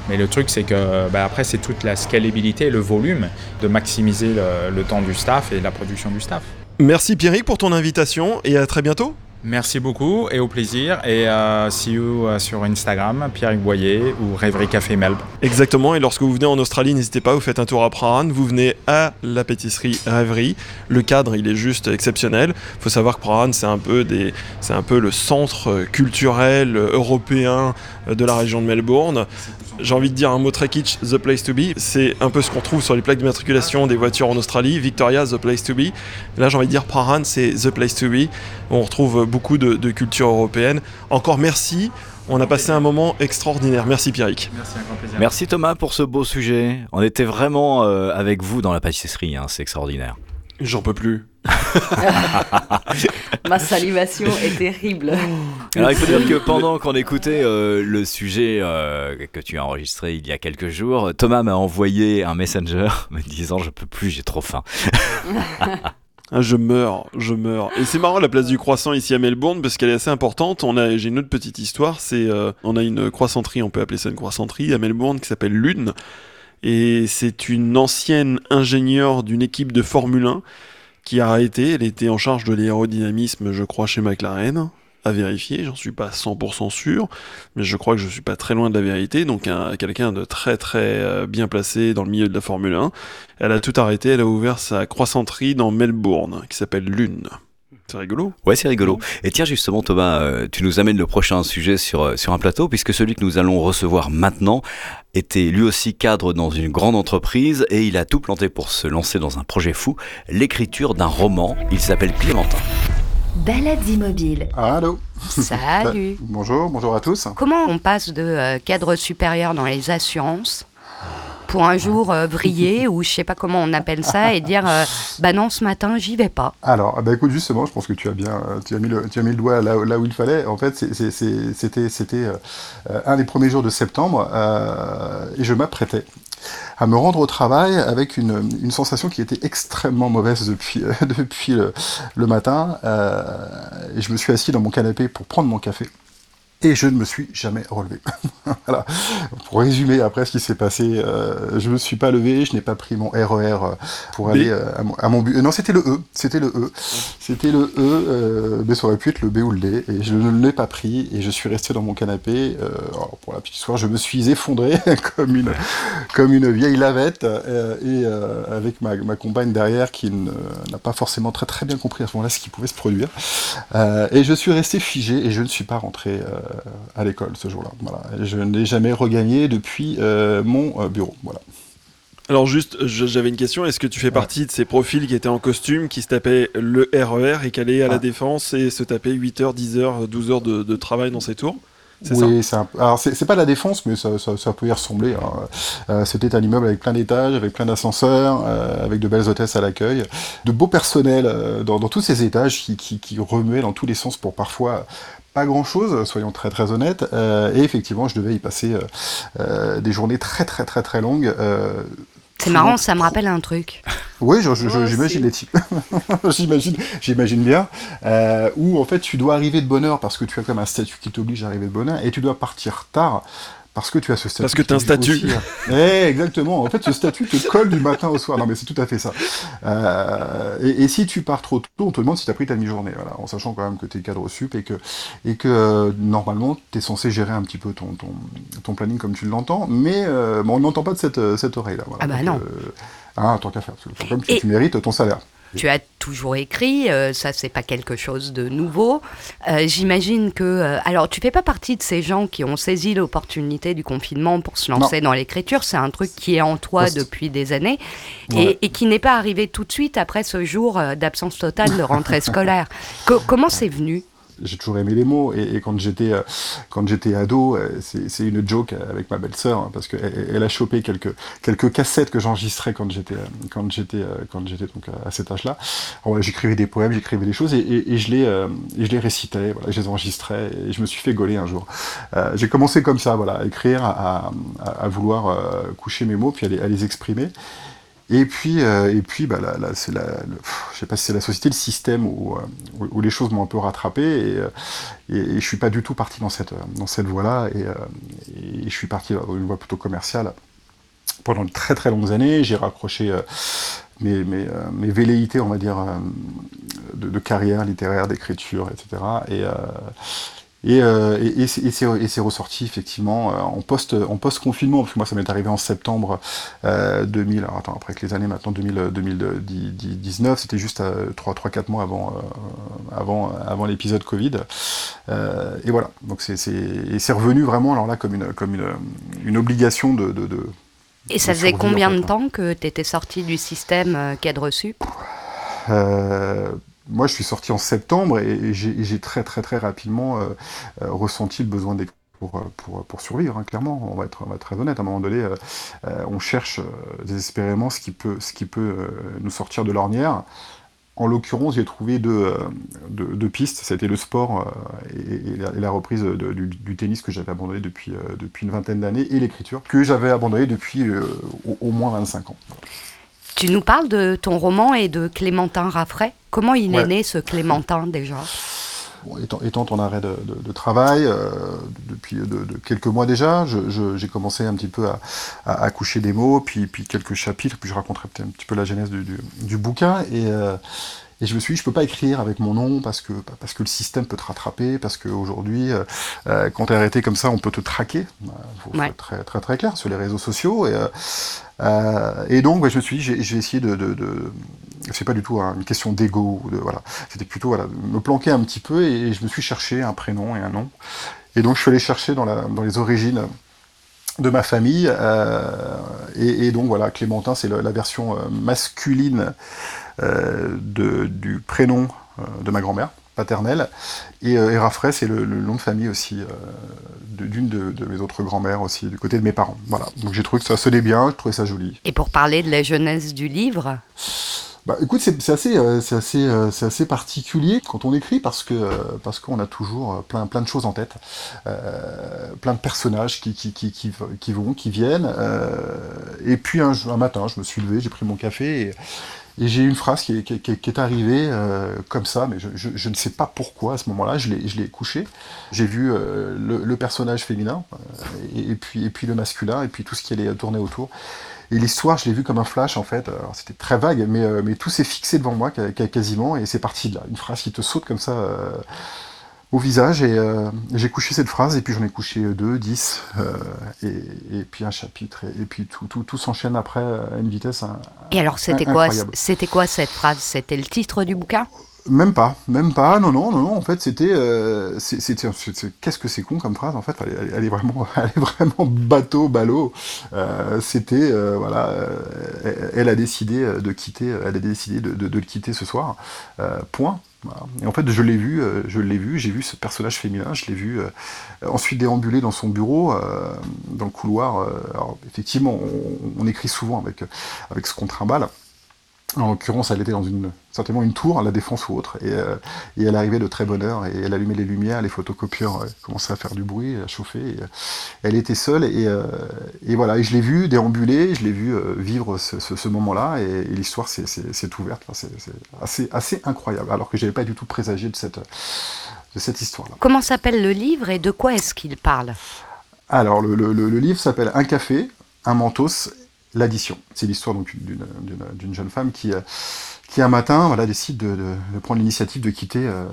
S22: Mais le truc, c'est que bah, après, c'est toute la scalabilité, le volume, de maximiser le, le temps du staff et la production du staff.
S12: Merci Pierrick pour ton invitation et à très bientôt.
S22: Merci beaucoup et au plaisir. Et euh, see you euh, sur Instagram, Pierre Boyer ou Rêverie Café Melb.
S12: Exactement, et lorsque vous venez en Australie, n'hésitez pas, vous faites un tour à Prahran, vous venez à la pâtisserie Rêverie. Le cadre, il est juste exceptionnel. Il faut savoir que Prahran, c'est un, peu des- c'est un peu le centre culturel européen de la région de Melbourne. J'ai envie de dire un mot très kitsch, The Place to Be. C'est un peu ce qu'on trouve sur les plaques d'immatriculation des voitures en Australie. Victoria, The Place to Be. Là, j'ai envie de dire Prahran, c'est The Place to Be. On retrouve beaucoup de, de culture européenne. Encore merci. On a passé un moment extraordinaire. Merci Pierrick.
S22: Merci, un grand plaisir.
S11: Merci Thomas pour ce beau sujet. On était vraiment euh, avec vous dans la pâtisserie, hein, c'est extraordinaire.
S12: J'en peux plus.
S3: Ma salivation est terrible.
S11: Alors il faut dire que pendant qu'on écoutait euh, le sujet euh, que tu as enregistré il y a quelques jours, Thomas m'a envoyé un messenger me disant je peux plus, j'ai trop faim.
S12: Ah, je meurs, je meurs. Et c'est marrant la place du croissant ici à Melbourne parce qu'elle est assez importante. On a, j'ai une autre petite histoire. C'est, euh, on a une croissanterie, on peut appeler ça une croissanterie à Melbourne qui s'appelle Lune. Et c'est une ancienne ingénieure d'une équipe de Formule 1 qui a arrêté. Elle était en charge de l'aérodynamisme, je crois, chez McLaren. À vérifier, j'en suis pas 100% sûr, mais je crois que je suis pas très loin de la vérité. Donc, un- quelqu'un de très très euh, bien placé dans le milieu de la Formule 1. Elle a tout arrêté, elle a ouvert sa croissanterie dans Melbourne, qui s'appelle Lune. C'est rigolo.
S11: Ouais, c'est rigolo. Et tiens, justement, Thomas, euh, tu nous amènes le prochain sujet sur, euh, sur un plateau, puisque celui que nous allons recevoir maintenant était lui aussi cadre dans une grande entreprise et il a tout planté pour se lancer dans un projet fou, l'écriture d'un roman. Il s'appelle Clémentin.
S1: Balades immobiles.
S23: Allô
S10: Salut.
S23: Bonjour, bonjour à tous.
S10: Comment on passe de euh, cadre supérieur dans les assurances pour un jour euh, briller ou je sais pas comment on appelle ça et dire euh, bah non ce matin j'y vais pas.
S23: Alors, ah bah écoute, justement, je pense que tu as bien, euh, tu as mis le, tu as mis le doigt là, où- là où il fallait. En fait, c'était, c'était euh, un des premiers jours de septembre et je m'apprêtais à me rendre au travail avec une, une sensation qui était extrêmement mauvaise depuis, depuis le, le matin. et je me suis assis dans mon canapé pour prendre mon café. Et je ne me suis jamais relevé. voilà. Pour résumer après ce qui s'est passé, euh, je ne me suis pas levé, je n'ai pas pris mon RER euh, pour aller euh, à, mon, à mon but. Euh, Non, c'était le E. C'était le E. C'était le E, mais ça aurait pu être le B ou le D. Et je ne l'ai pas pris et je suis resté dans mon canapé. Alors, pour la petite histoire, je me suis effondré comme une, comme une vieille lavette et avec ma, ma compagne derrière qui n'a pas forcément très très bien compris à ce moment-là ce qui pouvait se produire. Et je suis resté figé et je ne suis pas rentré à l'école ce jour-là. Voilà. Je n'ai jamais regagné depuis euh, mon euh, bureau. Voilà.
S12: Alors juste, j'avais une question. Est-ce que tu fais partie de ces profils qui étaient en costume, qui se tapaient le RER et qui allaient à la
S23: Ah.
S12: défense et se tapaient 8 heures, 10 heures, 12 heures de, de travail dans ces tours? C'est
S23: Oui,
S12: ça?
S23: c'est un- alors c'est c'est pas la défense, mais ça, ça, ça peut y ressembler. hein. Euh, C'était un immeuble avec plein d'étages, avec plein d'ascenseurs, euh, avec de belles hôtesses à l'accueil, de beaux personnels euh, dans, dans tous ces étages qui, qui, qui remuaient dans tous les sens pour parfois pas grand chose, soyons très très honnêtes. Euh, et effectivement, je devais y passer euh, euh, des journées très très très très longues. euh,
S10: C'est marrant, ça me rappelle un truc.
S23: oui, j'imagine les types. j'imagine, j'imagine bien. Euh, où en fait tu dois arriver de bonne heure parce que tu as comme un statut qui t'oblige à arriver de bonne heure et tu dois partir tard parce que tu as ce statut.
S12: Parce que
S23: qui
S12: t'as un statut.
S23: aussi, eh, exactement. En fait, ce statut te colle du matin au soir. Non, mais c'est tout à fait ça. Euh, et, et si tu pars trop tôt, on te demande si tu as pris ta demi-journée, voilà, en sachant quand même que tu es cadre sup et que, et que euh, normalement, tu es censé gérer un petit peu ton, ton, ton planning comme tu l'entends, mais euh, bon, on n'entend pas de cette, euh, cette oreille-là. Voilà.
S10: Ah bah
S23: Donc,
S10: non.
S23: euh, hein, tant qu'à faire, parce que comme tu,
S10: Et-
S23: tu mérites ton salaire.
S10: Tu as toujours écrit, euh, ça c'est pas quelque chose de nouveau. Euh, J'imagine que, euh, alors tu fais pas partie de ces gens qui ont saisi l'opportunité du confinement pour se lancer dans l'écriture. C'est un truc qui est en toi depuis des années et, et qui n'est pas arrivé tout de suite après ce jour d'absence totale de rentrée scolaire. Co- comment c'est venu
S23: j'ai toujours aimé les mots et, et quand j'étais euh, quand j'étais ado euh, c'est une joke avec ma belle-sœur hein, parce qu'elle elle a chopé quelques quelques cassettes que j'enregistrais quand j'étais euh, quand j'étais quand j'étais donc à cet âge-là. Voilà, j'écrivais des poèmes j'écrivais des choses et, et- et je les je les récitais voilà je les enregistrais et je me suis fait gauler un jour. Euh, j'ai commencé comme ça voilà à écrire à, à- à vouloir coucher mes mots puis à les, à les exprimer et puis, euh, et puis, bah, là, c'est la, je sais pas si c'est la société, le système où, euh, où, les choses m'ont un peu rattrapé et, euh, et, et je suis pas du tout parti dans cette, euh, dans cette voie-là et, et je suis parti dans une voie plutôt commerciale pendant de très très longues années. J'ai raccroché mes, mes, mes velléités, on va dire, de, carrière littéraire, d'écriture, etc. Et, et, euh, et, et c'est- ressorti effectivement euh, en post en post confinement parce que moi ça m'est arrivé en septembre euh, 2000 alors attends après que les années maintenant 2000 2019 c'était juste 3 3 4 mois avant euh, avant avant l'épisode Covid. Euh, et voilà. Donc c'est c'est revenu vraiment alors là comme une comme une, une obligation de, de, de
S10: Et ça faisait combien de temps que tu étais sorti du système euh, cadre sup
S23: Euh, moi, je suis sorti en septembre et, j'ai très très très rapidement euh, euh, ressenti le besoin d'écrire pour, euh, pour, pour survivre, hein, clairement. On va, être, on va être très honnête. À un moment donné, on cherche désespérément ce qui peut, ce qui peut nous sortir de l'ornière. En l'occurrence, j'ai trouvé deux, deux, deux pistes. Été le sport et, la, reprise du, tennis que j'avais abandonné depuis, depuis une vingtaine d'années et l'écriture que j'avais abandonné depuis au, au moins 25 ans.
S10: Tu nous parles de ton roman et de Clémentin Raffray. Comment il est né ce Clémentin déjà?
S23: Bon, étant, étant en arrêt de, de- de travail, euh, depuis de, de quelques mois déjà, j'ai commencé un petit peu à, à, à coucher des mots, puis, puis quelques chapitres, puis je raconterai peut-être un petit peu la genèse du, du- du bouquin. Et, euh, et je me suis dit, je peux pas écrire avec mon nom parce que, parce que le système peut te rattraper, parce qu'aujourd'hui, euh, euh, quand tu es arrêté comme ça, on peut te traquer. Il faut,
S10: Ouais.
S23: très, très très clair sur les réseaux sociaux. Et, euh, et donc, ouais, je me suis dit, j'ai- je vais essayer de. de, de- c'est pas du tout hein, une question d'ego, voilà. C'était plutôt voilà, me planquer un petit peu et, je me suis cherché un prénom et un nom. Et donc, je suis allé chercher dans, la, dans les origines de ma famille. euh, et, et donc, voilà, Clémentin, c'est la version masculine de, du prénom euh, de ma grand-mère paternelle. Et, euh, et Raffray, c'est le, le nom de famille aussi euh, d'une de, de mes autres grand-mères aussi, du côté de mes parents. Voilà. Donc j'ai trouvé que ça sonnait bien, je trouvais ça joli.
S10: Et pour parler de la jeunesse du livre,
S23: Bah, écoute, c'est assez, euh, c'est assez, euh, c'est assez particulier quand on écrit parce que euh, parce qu'on a toujours euh, plein, plein de choses en tête, euh, plein de personnages qui, qui, qui, qui, qui vont, qui viennent. euh, et puis un, un matin, je me suis levé, j'ai pris mon café et, et j'ai une phrase qui est, qui est- qui est- arrivée euh, comme ça, mais je, je, je ne sais pas pourquoi à ce moment-là, je l'ai je l'ai couché. J'ai vu euh, le, le personnage féminin, euh, et, et puis, et puis le masculin, et puis tout ce qui allait tourner autour. Et l'histoire, je l'ai vu comme un flash en fait. Alors c'était très vague, mais, euh, mais tout s'est fixé devant moi quasiment, et c'est parti de là. Une phrase qui te saute comme ça euh, au visage, et euh, j'ai couché cette phrase, et puis j'en ai couché deux, dix, euh, et, et puis un chapitre, et, et puis tout, tout, tout s'enchaîne après à une vitesse. hein,
S10: et alors c'était quoi, c'était quoi cette phrase? C'était le titre du bouquin?
S23: Même pas, même pas, non, non, non, non, en fait, c'était. euh, Qu'est-ce que c'est con comme phrase, en fait, elle, est- vraiment, elle est vraiment bateau, ballot. C'était, voilà, elle, a décidé de quitter, elle a décidé de, de- le quitter ce soir, euh, point. Et en fait, je l'ai vu, euh, je l'ai vu, j'ai vu ce personnage féminin, je l'ai vu euh, ensuite déambuler dans son bureau, dans le couloir. alors, effectivement, on, on écrit souvent avec, avec ce qu'on trimballe. En l'occurrence, elle était dans une, certainement une tour, la défense ou autre, et, euh, et elle arrivait de très bonne heure, et elle allumait les lumières, les photocopieurs euh, commençaient à faire du bruit, à chauffer, et, euh, elle était seule, et, et voilà, et je l'ai vu déambuler, je l'ai vu euh, vivre ce, ce- ce moment-là, et, l'histoire s'est- ouverte, Enfin, c'est assez, assez incroyable, alors que j'avais pas du tout présagé de cette, de cette histoire-là.
S10: Comment s'appelle le livre et de quoi est-ce qu'il parle?
S23: Alors, le- le livre s'appelle Un café, un mentos, l'addition. C'est l'histoire d'une- jeune femme qui, euh, qui un matin voilà, décide de, prendre l'initiative de quitter euh,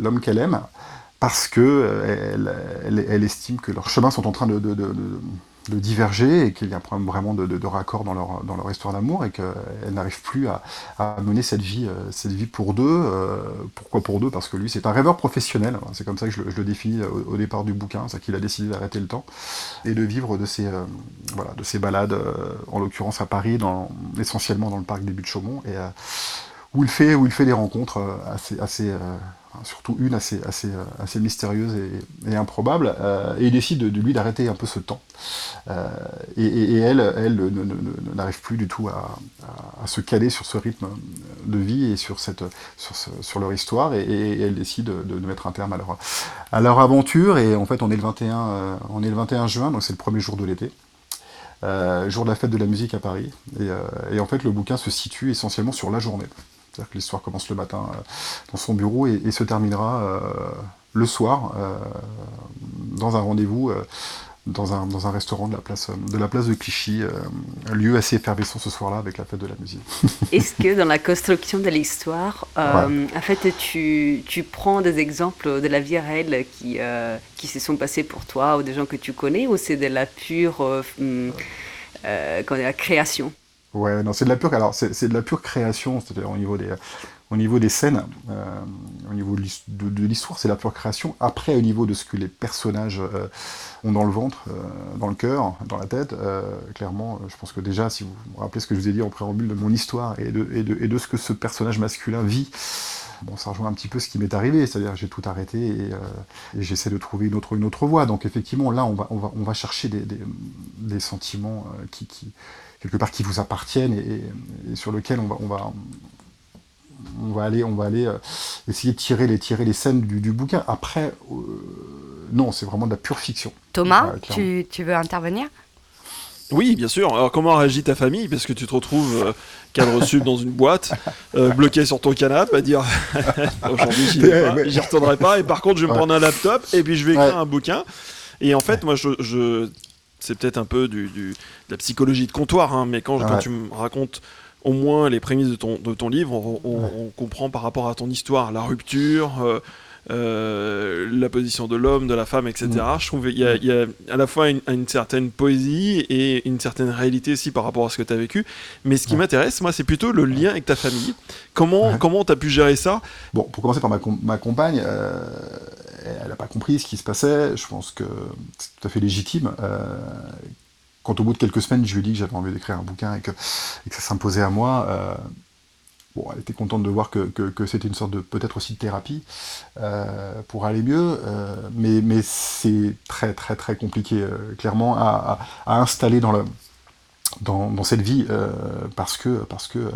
S23: l'homme qu'elle aime parce que euh, elle, estime que leurs chemins sont en train de- de- diverger et qu'il y a un problème vraiment de, de- raccord dans leur, dans leur histoire d'amour et qu'elle n'arrive plus à, à mener cette vie, euh, cette vie pour deux. euh, pourquoi pour deux? Parce que lui, c'est un rêveur professionnel. C'est comme ça que je le, définis au, au départ du bouquin, c'est qu'il a décidé d'arrêter le temps et de vivre de ses, euh, voilà, de ses balades, euh, en l'occurrence à Paris, dans, essentiellement dans le parc des Buttes-Chaumont, et euh, où il fait, où il fait des rencontres euh, assez, euh, surtout une assez, assez, euh, assez mystérieuse et, improbable, euh, et il décide de, lui d'arrêter un peu ce temps. Euh, et, elle, elle n'arrive plus du tout à, se caler sur ce rythme de vie et sur, cette, sur, sur leur histoire, et, elle décide de, mettre un terme à leur, à leur aventure, et en fait on est le 21, euh, on est le 21 juin, donc c'est le premier jour de l'été. Jour de la fête de la musique à Paris. Et en fait, le bouquin se situe essentiellement sur la journée. C'est-à-dire que l'histoire commence le matin euh, dans son bureau et, et se terminera euh, le soir euh, dans un rendez-vous dans, un, dans un restaurant de la place, de la place de Clichy, euh, un lieu assez effervescent ce soir-là avec la fête de la musique.
S3: Est-ce que dans la construction de l'histoire, euh, en fait, tu, tu prends des exemples de la vie réelle qui, euh, qui se sont passés pour toi ou des gens que tu connais ou c'est de la pure euh, hum, création?
S23: Ouais, non, c'est de la pure. Alors, c'est de la pure création, c'est-à-dire au niveau des, au niveau des scènes, euh, au niveau de l'his- de de l'histoire, c'est la pure création. Après, au niveau de ce que les personnages euh, ont dans le ventre, euh, dans le cœur, dans la tête, euh, clairement, euh, je pense que déjà, si vous vous rappelez ce que je vous ai dit en préambule de mon histoire et de, et de, et de ce que ce personnage masculin vit. Bon, ça rejoint un petit peu ce qui m'est arrivé, c'est-à-dire j'ai tout arrêté et, euh, et j'essaie de trouver une autre, une autre voie. Donc effectivement, là, on va, on va, on va chercher des, des, des sentiments euh, qui, qui, quelque part, qui vous appartiennent et, et- et sur lesquels on va, on va, on va aller, on va aller euh, essayer de tirer les, tirer les scènes du, du bouquin. Après, euh, non, c'est vraiment de la pure fiction.
S10: Thomas,
S23: Ouais,
S10: tu, tu veux intervenir?
S12: Oui, bien sûr. Alors, comment réagit ta famille? Parce que tu te retrouves euh, cadre sub dans une boîte, euh, bloqué sur ton canapé, à dire aujourd'hui j'y
S23: Ouais.
S12: retournerai pas, et par contre je vais me
S23: Ouais.
S12: prendre un laptop et puis je vais écrire un bouquin. Et en fait, moi, je, je- c'est peut-être un peu du, du- de la psychologie de comptoir, hein, mais quand,
S23: Ouais.
S12: tu me racontes au moins les prémices de ton, de ton livre, on, on- on comprend par rapport à ton histoire la rupture. euh, euh, la position de l'homme, de la femme, etc.
S23: Mm.
S12: Je trouve qu'il y, a- y a à la fois une, une certaine poésie et une certaine réalité aussi par rapport à ce que tu as vécu. Mais ce qui m'intéresse, moi, c'est plutôt le lien avec ta famille. Comment comment tu as pu gérer ça?
S23: Bon, pour commencer par ma, com- ma compagne, euh, elle n'a pas compris ce qui se passait. Je pense que c'est tout à fait légitime. Euh, quand au bout de quelques semaines, je lui ai dit que j'avais envie d'écrire un bouquin et que, ça s'imposait à moi, euh, bon, elle était contente de voir que, c'était une sorte de peut-être aussi de thérapie euh, pour aller mieux, mais, c'est très très très compliqué clairement à, installer dans cette vie parce que parce que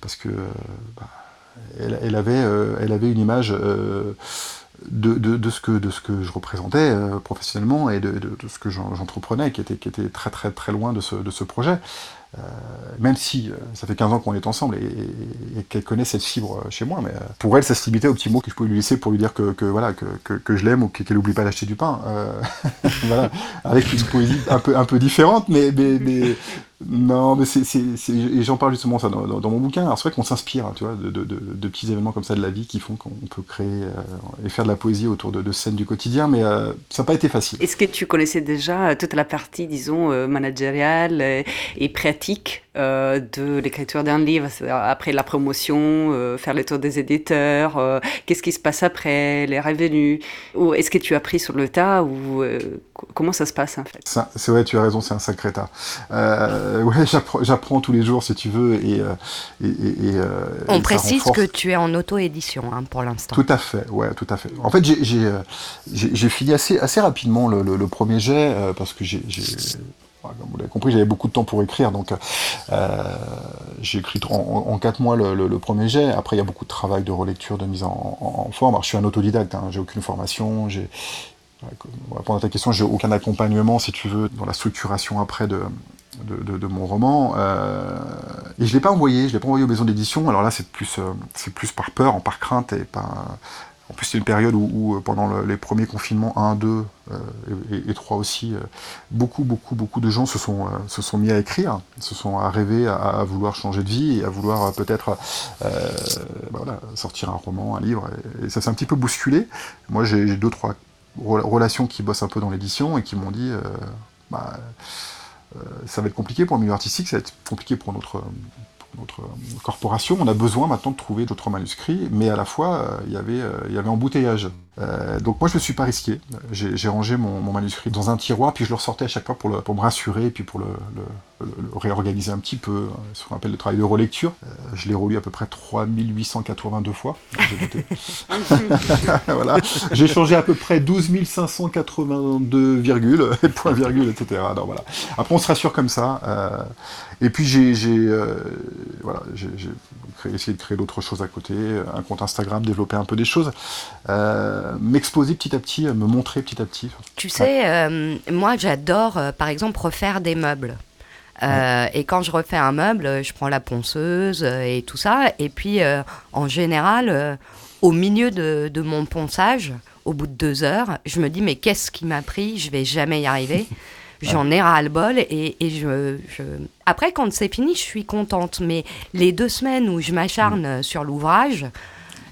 S23: parce que bah, elle, avait elle avait une image de, de, ce que de ce que je représentais euh, professionnellement et de, de, ce que j'en- j'entreprenais qui était qui était très très très loin de ce de ce projet Euh, même si euh, ça fait 15 ans qu'on est ensemble et, qu'elle connaît cette fibre chez moi, mais pour elle, ça se limitait aux petits mots que je pouvais lui laisser pour lui dire que, que, voilà, que, que, je l'aime ou que- qu'elle n'oublie pas d'acheter du pain. Avec une poésie un peu, un peu différente, mais- non, mais c'est, c'est, et j'en parle justement ça dans, dans- mon bouquin. Alors c'est vrai qu'on s'inspire, hein, tu vois, de, de, de- petits événements comme ça de la vie qui font qu'on peut créer euh, et faire de la poésie autour de, scènes du quotidien, mais euh, ça n'a pas été facile.
S3: Est-ce que tu connaissais déjà euh, toute la partie, disons, euh, managériale et pratique euh, de l'écriture d'un livre c'est-à-dire Après la promotion, euh, faire le tour des éditeurs, euh, qu'est-ce qui se passe après, les revenus Ou est-ce que tu as appris sur le tas ou euh, co- comment ça se passe en fait?
S23: C'est vrai, tu as raison, c'est un sacré tas. Euh, ouais, j'apprends, tous les jours, si tu veux, et, euh, et, et- et, euh, et
S10: On précise que tu es en auto-édition hein, pour l'instant.
S23: Tout à fait, ouais, tout à fait. En fait, j'ai, euh, fini assez, assez rapidement le, le- le premier jet euh, parce que j'ai, comme vous l'avez compris, j'avais beaucoup de temps pour écrire, donc euh, j'ai écrit en, quatre mois le, premier jet. Après, il y a beaucoup de travail de relecture, de mise en, forme. Alors, je suis un autodidacte, hein, j'ai aucune formation, j'ai pour répondre à ta question, j'ai aucun accompagnement, si tu veux, dans la structuration après de, mon roman. Euh, et je l'ai pas envoyé, je l'ai pas envoyé aux maisons d'édition. Alors là, c'est plus, euh, c'est plus par peur, par crainte et par En plus, c'est une période où, où, pendant le- les premiers confinements 1, 2 euh, et, et 3 aussi, euh, beaucoup, beaucoup, beaucoup de gens se sont, euh, mis à écrire, se sont à à, vouloir changer de vie et à vouloir euh, peut-être euh, bah sortir un roman, un livre. Et, ça s'est un petit peu bousculé. Moi, j'ai deux, trois rela- relations qui bossent un peu dans l'édition et qui m'ont dit. euh, bah, euh, ça va être compliqué pour le milieu artistique, ça va être compliqué pour notre, notre euh, corporation. On a besoin maintenant de trouver d'autres manuscrits, mais à la fois, euh, il y avait, euh, il y avait embouteillage. Euh, donc moi, je ne me suis pas risqué. J'ai rangé mon, mon manuscrit dans un tiroir, puis je le ressortais à chaque fois pour, le- pour me rassurer, et puis pour le, le- le- le réorganiser un petit peu, euh, ce qu'on appelle le travail de relecture. Euh, je l'ai relu à peu près 3882 fois. Voilà. J'ai changé à peu près 12 582 virgules, points virgules, etc. Voilà. Après, on se rassure comme ça. euh, et puis, j'ai euh, voilà, essayé de créer d'autres choses à côté, un compte Instagram, développer un peu des choses, euh, m'exposer petit à petit, me montrer petit à petit.
S10: Tu sais, euh, moi j'adore euh, par exemple refaire des meubles. Euh, Et quand je refais un meuble, euh, je prends la ponceuse euh, et tout ça. Et puis euh, en général, euh, au milieu de, de mon ponçage, au bout de deux heures, je me dis mais qu'est-ce qui m'a pris? Je vais jamais y arriver. J'en ai ras-le-bol et, et je, je- Après, quand c'est fini, je suis contente. Mais les deux semaines où je m'acharne euh, sur l'ouvrage,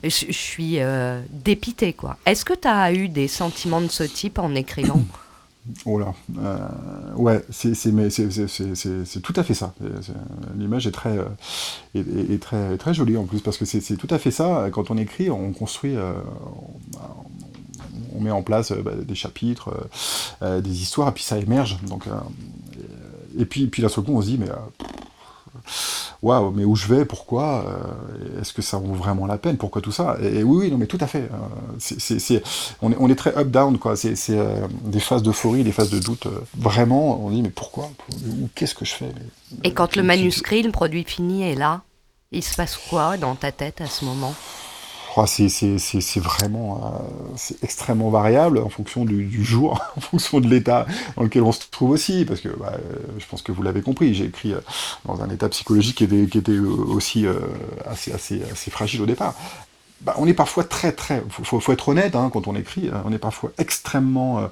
S10: je, je suis euh, dépitée, quoi. Est-ce que tu as eu des sentiments de ce type en écrivant
S23: Oh là, euh, ouais, c'est tout à fait ça. L'image est très, euh, est, est- est très, très jolie en plus parce que c'est c'est tout à fait ça. Quand on écrit, on construit, euh, on, met en place euh, bah, des chapitres, euh, euh, des histoires, et puis ça émerge. Donc, et puis, puis d'un seul coup, on se dit, mais waouh, mais où je vais, pourquoi, euh, est-ce que ça vaut vraiment la peine, pourquoi tout ça? Et, et oui, oui, non, mais tout à fait. euh, c'est- c'est- c'est- on, est, on est très up-down, quoi. C'est c'est, euh, des phases d'euphorie, des phases de doute. vraiment, on dit, mais pourquoi? Ou Qu'est-ce que je fais?
S10: Et quand le manuscrit, le produit fini est là, il se passe quoi dans ta tête à ce moment?
S23: Oh, c'est vraiment euh, extrêmement variable en fonction du, jour, en fonction de l'état dans lequel on se trouve aussi, parce que bah, euh, je pense que vous l'avez compris, j'ai écrit euh, dans un état psychologique qui était, qui était aussi assez, assez, assez fragile au départ. Bah, on est parfois très très, faut, faut, être honnête hein, quand on écrit, hein, on est parfois extrêmement,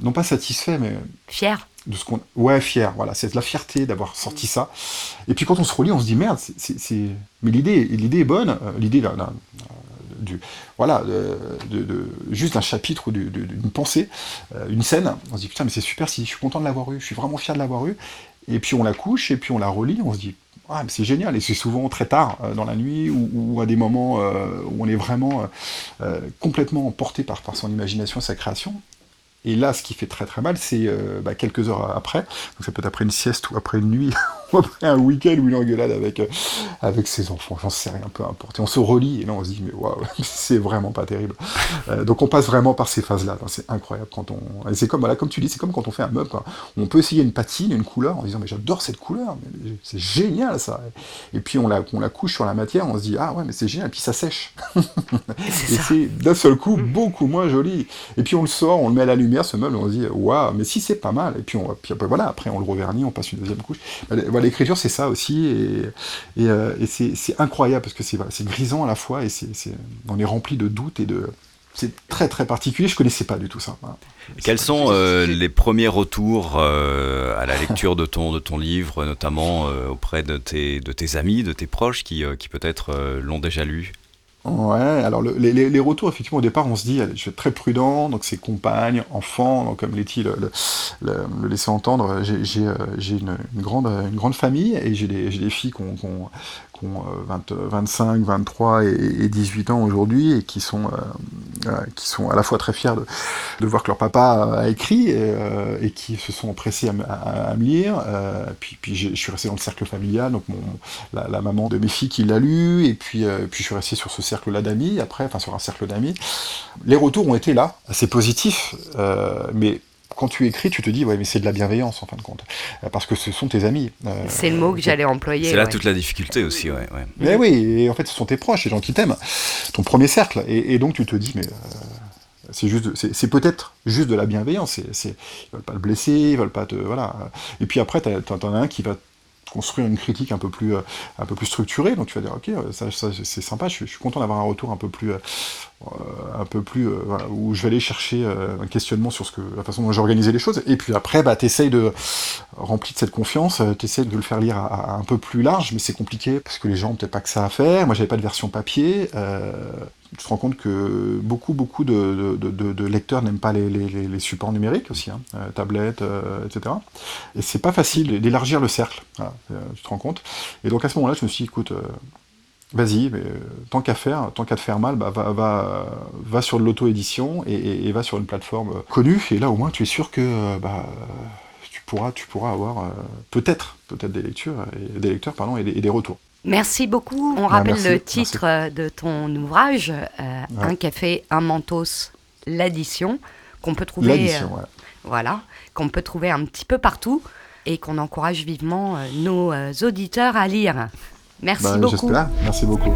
S23: non pas satisfait, mais
S10: Fier
S23: de ce qu'on ouais fier voilà c'est de la fierté d'avoir sorti ça. Et puis quand on se relit on se dit merde c'est- mais l'idée est bonne euh, l'idée d'un- d'un- du voilà de, juste d'un chapitre ou du- du- d'une pensée euh, une scène. On se dit putain mais c'est super si je suis content de l'avoir eu je suis vraiment fier de l'avoir eu. Et puis on la couche et puis on la relit on se dit ah, c'est génial. Et c'est souvent très tard euh, dans la nuit ou, à des moments euh, où on est vraiment euh, euh, complètement porté par, par son imagination sa création et là, ce qui fait très très mal, c'est euh, bah, quelques heures après, donc ça peut être après une sieste ou après une nuit, après un week-end ou une engueulade avec, euh, avec ses enfants, j'en sais rien, peu importe. Et on se relit, et là on se dit, mais waouh, c'est vraiment pas terrible. Euh, donc on passe vraiment par ces phases-là, c'est incroyable quand on... et C'est comme, voilà, comme tu dis, c'est comme quand on fait un meuble, quoi. on peut essayer une patine, une couleur, en disant, mais j'adore cette couleur, c'est génial ça. Et puis on la, on la couche sur la matière, on se dit, ah ouais, mais c'est génial, et puis ça sèche. et c'est d'un seul coup beaucoup moins joli. Et puis on le sort, on le met à la lumière, ce meuble, on se dit, waouh, mais si c'est pas mal. Et puis, on, puis après, voilà, après on le revernit, on passe une deuxième couche. Voilà, L'écriture, c'est ça aussi, et, et, euh, et c'est incroyable parce que c'est grisant à la fois, et on est rempli de doutes et de. C'est très très particulier, je connaissais pas du tout ça.
S11: Quels sont euh, les premiers retours euh, à la lecture de ton, de ton livre, notamment euh, auprès de tes, de tes amis, de tes proches qui, euh, qui peut-être euh, l'ont déjà lu?
S23: Ouais, alors le- les, retours, effectivement, au départ, on se dit, je vais être très prudent, donc c'est compagne, enfant, donc comme Letty le, le, laissait entendre, j'ai euh, une, grande, une grande famille et j'ai des, filles qui ont, qui ont- qui ont, euh, 20, 25, 23 et, et 18 ans aujourd'hui et qui sont, euh, euh, qui sont à la fois très fiers de, voir que leur papa a écrit et, euh, et qui se sont pressés à, me- lire. Puis je suis resté dans le cercle familial, donc la, maman de mes filles qui l'a lu, et puis, puis je suis resté sur ce cercle-là d'amis, après, enfin sur un cercle d'amis. Les retours ont été là, assez positifs, mais quand tu écris, tu te dis, ouais, mais c'est de la bienveillance en fin de compte, Euh, parce que ce sont tes amis. Euh,
S10: C'est le mot que j'allais employer.
S11: C'est là
S10: ouais.
S11: toute la difficulté aussi, ouais. ouais.
S23: mais oui, et en fait, ce sont tes proches, les gens qui t'aiment, ton premier cercle. Et, et donc, tu te dis, mais euh, c'est juste, c'est peut-être juste de la bienveillance. C'est, ils veulent pas le blesser, ils veulent pas te, voilà. Et puis après, t'en t'en as un qui va construire une critique un peu plus, euh, un peu plus structurée. Donc tu vas dire, ok, euh, ça, ça, c'est sympa, je, suis- content d'avoir un retour un peu plus, euh, un peu plus, où je vais aller chercher un questionnement sur ce que, la façon dont j'ai organisé les choses. Et puis après, bah, t'essayes de, rempli de cette confiance, t'essayes de le faire lire à, un peu plus large, mais c'est compliqué parce que les gens ont peut-être pas que ça à faire. Moi, j'avais pas de version papier. Euh, tu te rends compte que beaucoup, beaucoup de, lecteurs n'aiment pas les, supports numériques aussi, hein, euh, tablettes, euh, etc. Et c'est pas facile d'élargir le cercle, euh, tu te rends compte. Et donc à ce moment-là, je me suis dit, écoute, vas-y, mais, tant qu'à faire, tant qu'à te faire mal, bah, va, sur de l'auto-édition et, va sur une plateforme connue. Et là, au moins, tu es sûr que bah, tu pourras, avoir peut-être, des lectures, lecteurs, et des retours.
S10: Merci beaucoup. On
S23: Ah,
S10: rappelle
S23: merci,
S10: le titre euh, de ton ouvrage, euh,
S23: Ouais.
S10: Un café, un mentos, l'addition, qu'on peut trouver, euh,
S23: ouais.
S10: voilà, qu'on peut trouver un petit peu partout et qu'on encourage vivement nos auditeurs à lire. Merci
S23: Bah,
S10: beaucoup.
S23: Merci beaucoup.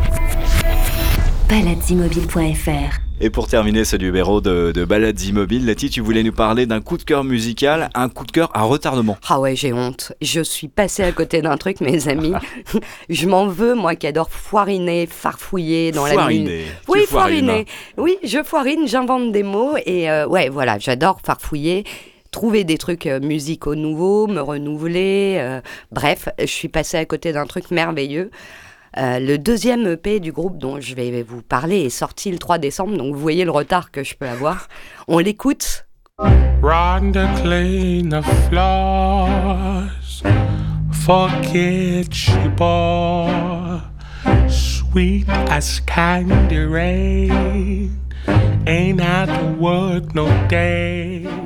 S1: Baladesimobile.fr
S11: Et pour terminer ce numéro de, de Balades Immobiles, Letty, tu voulais nous parler d'un coup de cœur musical, un coup de cœur à retardement.
S10: Ah ouais, j'ai honte. Je suis passée à côté d'un truc, mes amis. je m'en veux, moi qui adore foiriner, farfouiller dans la
S11: Foiriner.
S10: musique.
S11: Tu
S10: Oui, foiriner. Oui, je foirine, j'invente des mots et euh, ouais, voilà, j'adore farfouiller. Trouver des trucs euh, musicaux nouveaux, me renouveler. euh, bref, je suis passée à côté d'un truc merveilleux. Euh, le deuxième EP du groupe dont je vais vous parler est sorti le 3 décembre, donc vous voyez le retard que je peux avoir. On l'écoute.
S24: Sweet as candy.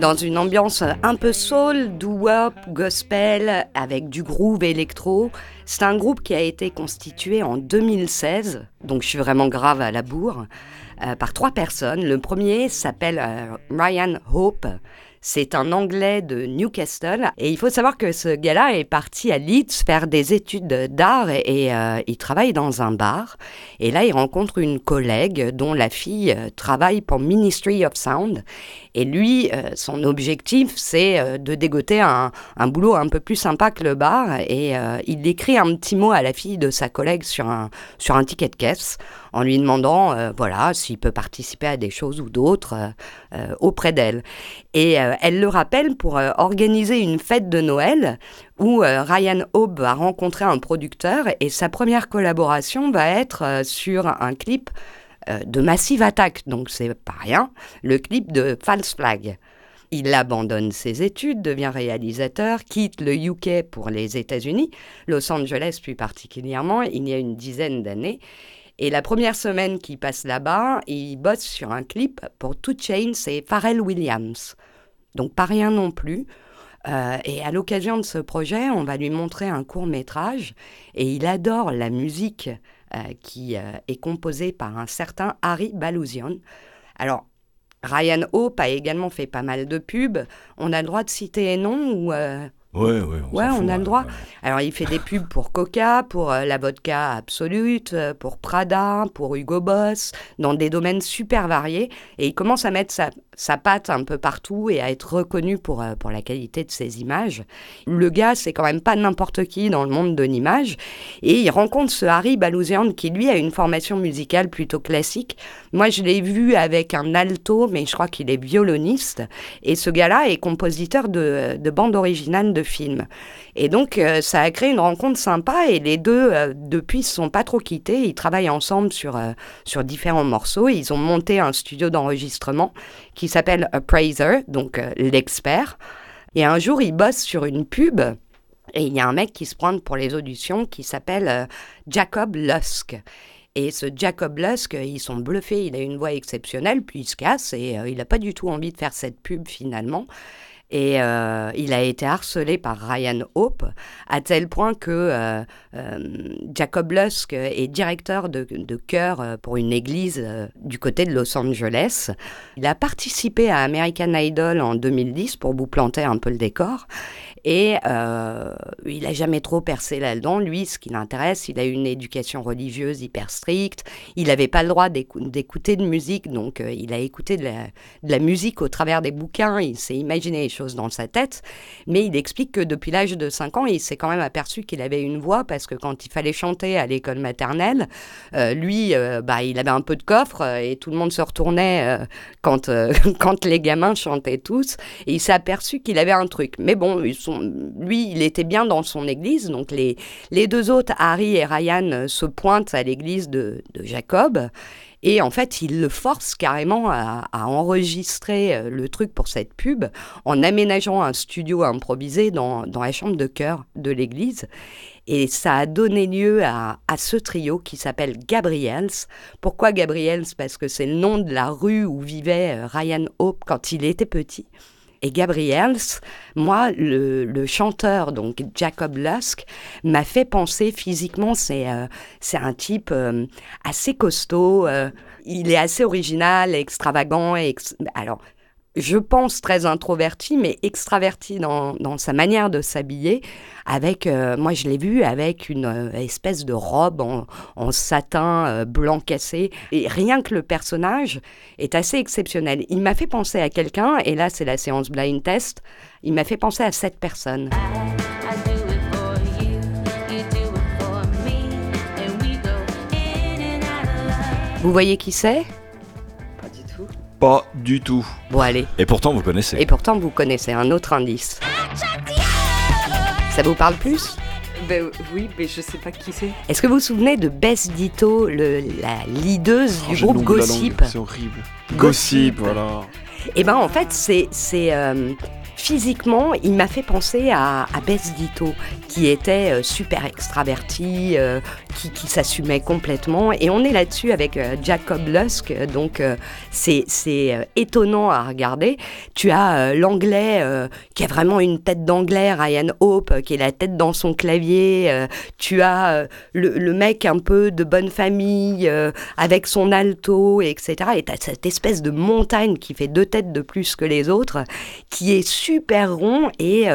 S10: Dans une ambiance un peu soul, doo-wop, gospel, avec du groove électro. C'est un groupe qui a été constitué en 2016, donc je suis vraiment grave à la bourre, euh, par trois personnes. Le premier s'appelle euh, Ryan Hope. C'est un Anglais de Newcastle et il faut savoir que ce gars-là est parti à Leeds faire des études d'art et, euh, il travaille dans un bar. Et là, il rencontre une collègue dont la fille euh, travaille pour Ministry of Sound. Et lui, euh, son objectif, c'est de dégoter un, boulot un peu plus sympa que le bar. Et il écrit un petit mot à la fille de sa collègue sur un, sur un ticket de caisse en lui demandant, euh, voilà, s'il peut participer à des choses ou d'autres euh, euh, auprès d'elle. Et elle le rappelle pour organiser une fête de Noël où Ryan Hope va rencontrer un producteur et sa première collaboration va être sur un clip de Massive Attack, donc c'est pas rien, le clip de False Flag. Il abandonne ses études, devient réalisateur, quitte le UK pour les États-Unis, Los Angeles plus particulièrement, il y a une dizaine d'années. Et la première semaine qu'il passe là-bas, il bosse sur un clip pour Two Chainz et Pharrell Williams. Donc pas rien non plus. Euh, et à l'occasion de ce projet, on va lui montrer un court métrage et il adore la musique euh, qui euh, est composée par un certain Harry Balouzian. Alors, Ryan Hope a également fait pas mal de pubs. On a le droit de citer les noms ou...
S11: Ouais, ouais, on
S10: Ouais, a le
S11: ouais,
S10: droit. Alors, il fait des pubs pour Coca, pour euh, la vodka absolute, euh, pour Prada, pour Hugo Boss, dans des domaines super variés. Et il commence à mettre sa, sa patte un peu partout et à être reconnu pour, euh, pour la qualité de ses images. Le gars, c'est quand même pas n'importe qui dans le monde de l'image. Et il rencontre ce Harry Balouzian qui, lui, a une formation musicale plutôt classique. Moi, je l'ai vu avec un alto, mais je crois qu'il est violoniste. Et ce gars-là est compositeur de, de bandes originales de films. Et donc, euh, ça a créé une rencontre sympa et les deux, euh, depuis, se sont pas trop quittés. Ils travaillent ensemble sur, euh, sur différents morceaux. Ils ont monté un studio d'enregistrement qui s'appelle Appraiser, donc l'expert. Et un jour, ils bossent sur une pub et il y a un mec qui se pointe pour les auditions qui s'appelle Jacob Lusk. Et ce Jacob Lusk, ils sont bluffés, il a une voix exceptionnelle, puis il se casse et il n'a pas du tout envie de faire cette pub finalement. Et euh, il a été harcelé par Ryan Hope à tel point que euh, euh, Jacob Lusk est directeur de, de chœur pour une église du côté de Los Angeles. Il a participé à American Idol en 2010 pour vous planter un peu le décor. Et il n'a jamais trop percé là-dedans. Lui, ce qui l'intéresse, il a une éducation religieuse hyper stricte. Il n'avait pas le droit d'écou- d'écouter de musique, donc il a écouté de la, de la musique au travers des bouquins. Il s'est imaginé les choses dans sa tête, mais il explique que depuis l'âge de 5 ans, il s'est quand même aperçu qu'il avait une voix parce que quand il fallait chanter à l'école maternelle, euh, lui, euh, bah, il avait un peu de coffre euh, et tout le monde se retournait quand, quand les gamins chantaient tous. Et il s'est aperçu qu'il avait un truc. Mais bon, ils sont- lui, il était bien dans son église. Donc les, les deux autres, Harry et Ryan, se pointent à l'église de, de Jacob. Et en fait, il le force carrément à, à enregistrer euh, le truc pour cette pub en aménageant un studio improvisé dans, dans la chambre de chœur de l'église. Et ça a donné lieu à, à ce trio qui s'appelle Gabriels. Pourquoi Gabriels? Parce que c'est le nom de la rue où vivait euh, Ryan Hope quand il était petit. Et Gabriels, moi, le, le chanteur, donc Jacob Lusk, m'a fait penser physiquement, c'est euh, un type euh, assez costaud, euh, il est assez original, extravagant, et alors je pense très introverti, mais extraverti dans, dans sa manière de s'habiller. Avec, euh, moi, je l'ai vu avec une euh, espèce de robe en, en satin euh, blanc cassé. Et rien que le personnage est assez exceptionnel. Il m'a fait penser à quelqu'un, et là, c'est la séance blind test. Il m'a fait penser à cette personne. Vous voyez qui c'est?
S12: Pas du tout.
S10: Bon, allez.
S11: Et pourtant, vous connaissez.
S10: Et pourtant, vous connaissez un autre indice. Ça vous parle plus?
S3: Ben oui, mais je sais pas qui c'est.
S10: Est-ce que vous vous souvenez de Bess Ditto, le- la leaduse du
S12: Oh,
S10: groupe Gossip?
S12: C'est horrible. Gossip, voilà.
S10: Eh ben en fait, c'est c'est euh, physiquement, il m'a fait penser à, à Bess Ditto, qui était euh, super extraverti, euh, qui, s'assumait complètement. Et on est là-dessus avec euh, Jacob Lusk, donc euh, c'est euh, étonnant à regarder. Tu as l'anglais qui a vraiment une tête d'anglais, Ryan Hope, qui est la tête dans son clavier. tu as le, mec un peu de bonne famille, avec son alto, etc. Et tu as cette espèce de montagne qui fait deux têtes de plus que les autres, qui est super rond et,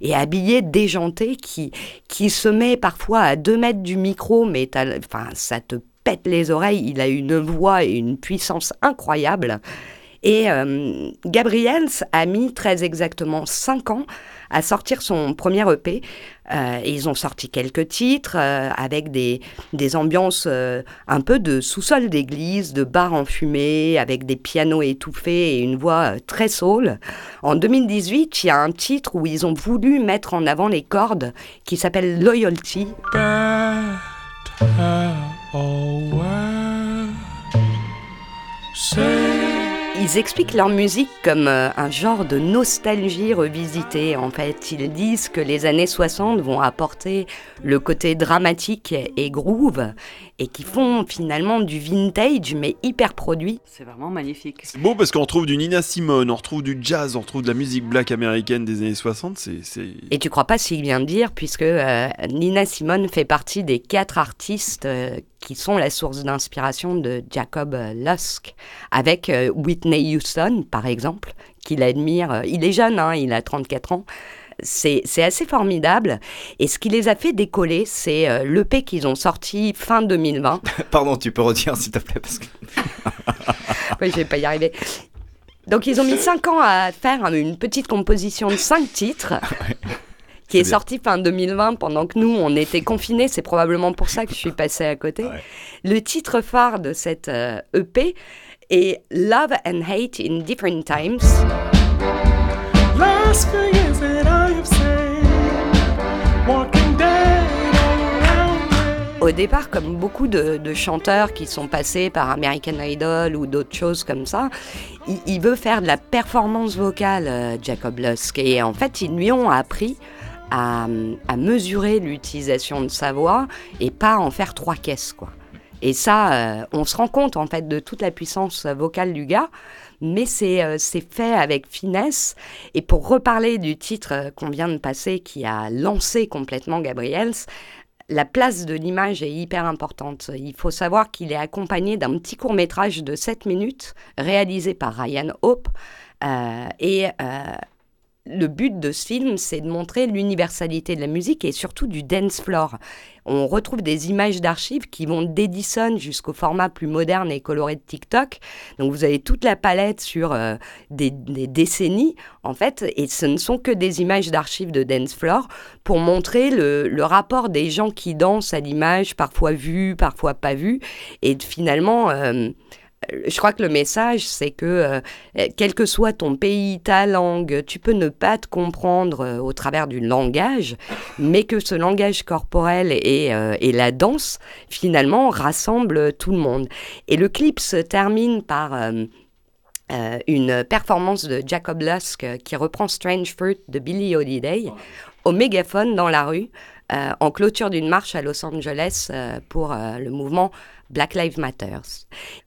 S10: et habillé déjanté, qui, qui se met parfois à deux mètres du micro, mais enfin, ça te pète les oreilles. Il a une voix et une puissance incroyable. Et euh, Gabriels a mis très exactement 5 ans à sortir son premier EP. Euh, ils ont sorti quelques titres euh, avec des, des ambiances euh, un peu de sous-sol d'église, de bar enfumé, avec des pianos étouffés et une voix très soul. En 2018, il y a un titre où ils ont voulu mettre en avant les cordes qui s'appelle Loyalty. Ils expliquent leur musique comme euh, un genre de nostalgie revisitée. En fait, ils disent que les années 60 vont apporter le côté dramatique et groove et qui font finalement du vintage mais hyper produit.
S3: C'est vraiment magnifique.
S12: C'est beau parce qu'on retrouve du Nina Simone, on retrouve du jazz, on retrouve de la musique black américaine des années 60. C'est, c'est...
S10: Et tu crois pas s'il vient de dire, puisque euh, Nina Simone fait partie des quatre artistes euh, qui sont la source d'inspiration de Jacob euh, Lusk, avec euh, Whitney Houston, par exemple, qu'il admire. Il est jeune, hein, il a 34 ans. C'est assez formidable. Et ce qui les a fait décoller, c'est euh, l'EP qu'ils ont sorti fin 2020.
S11: Pardon, tu peux redire s'il te plaît parce que.
S10: Oui, je vais pas y arriver. Donc, ils ont mis 5 ans à faire une petite composition de 5 titres. Qui est,
S11: bien.
S10: sorti fin 2020 pendant que nous, on était confinés. C'est probablement pour ça que je suis passée à côté. Le titre phare de cette euh, EP est Love and Hate in Different Times. Au départ, comme beaucoup de, chanteurs qui sont passés par American Idol ou d'autres choses comme ça, il, veut faire de la performance vocale, euh, Jacob Lusk. Et en fait, ils lui ont appris à, mesurer l'utilisation de sa voix et pas en faire trois caisses, quoi. Et ça, euh, on se rend compte en fait de toute la puissance vocale du gars, mais c'est euh, c'est fait avec finesse. Et pour reparler du titre euh, qu'on vient de passer, qui a lancé complètement Gabriels, la place de l'image est hyper importante. Il faut savoir qu'il est accompagné d'un petit court métrage de 7 minutes réalisé par Ryan Hope. Euh, et le but de ce film, c'est de montrer l'universalité de la musique et surtout du dance floor. On retrouve des images d'archives qui vont d'Edison jusqu'au format plus moderne et coloré de TikTok. Donc vous avez toute la palette sur euh, des, décennies, en fait, et ce ne sont que des images d'archives de dance floor pour montrer le, le rapport des gens qui dansent à l'image, parfois vue, parfois pas vue, et finalement... euh, je crois que le message, c'est que euh, quel que soit ton pays, ta langue, tu peux ne pas te comprendre euh, au travers du langage, mais que ce langage corporel et, euh, et la danse, finalement, rassemblent tout le monde. Et le clip se termine par... euh, euh, une performance de Jacob Lusk euh, qui reprend Strange Fruit de Billie Holiday au mégaphone dans la rue euh, en clôture d'une marche à Los Angeles euh, pour euh, le mouvement Black Lives Matter.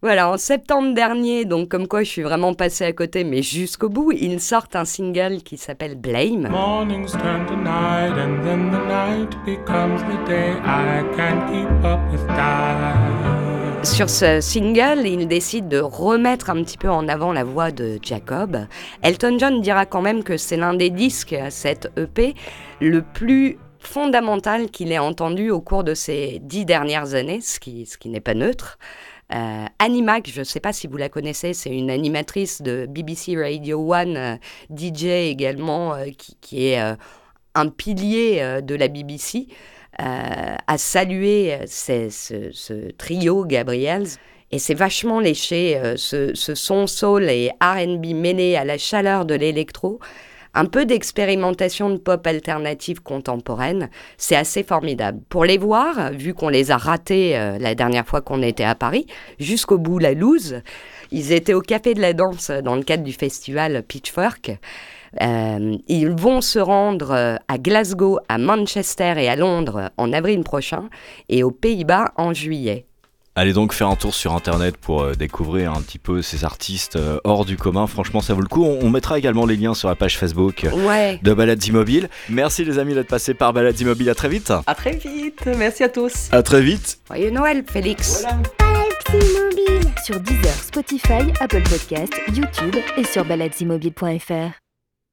S10: Voilà, en septembre dernier, donc comme quoi je suis vraiment passée à côté, mais jusqu'au bout, ils sortent un single qui s'appelle Blame.
S24: Mornings turn to night, and then the night becomes the day. I can't keep up with time.
S10: Sur ce single, il décide de remettre un petit peu en avant la voix de Jacob. Elton John dira quand même que c'est l'un des disques, cette EP, le plus fondamental qu'il ait entendu au cours de ces dix dernières années, ce qui, ce qui n'est pas neutre. Euh, Animac, je ne sais pas si vous la connaissez, c'est une animatrice de BBC Radio 1, euh, DJ également, euh, qui, qui est euh, un pilier de la BBC, a salué ce, ce trio Gabriels. Et c'est vachement léché, ce, ce son soul et RB mêlé à la chaleur de l'électro. Un peu d'expérimentation de pop alternative contemporaine, c'est assez formidable. Pour les voir, vu qu'on les a ratés euh, la dernière fois qu'on était à Paris, jusqu'au bout la loose, ils étaient au Café de la Danse dans le cadre du festival Pitchfork. Euh, ils vont se rendre euh, à Glasgow, à Manchester et à Londres en avril prochain et aux Pays-Bas en juillet.
S11: Allez donc faire un tour sur internet pour euh, découvrir un petit peu ces artistes euh, hors du commun. Franchement, ça vaut le coup. On, on mettra également les liens sur la page Facebook euh,
S10: Ouais.
S11: de Balades Immobiles. Merci les amis d'être passés par Balades Immobiles. À très vite.
S3: À très vite. Merci à tous.
S12: À très vite.
S10: Joyeux Noël, Félix.
S1: Sur Deezer, Spotify, Apple Podcasts, YouTube et sur baladesimmobiles.fr.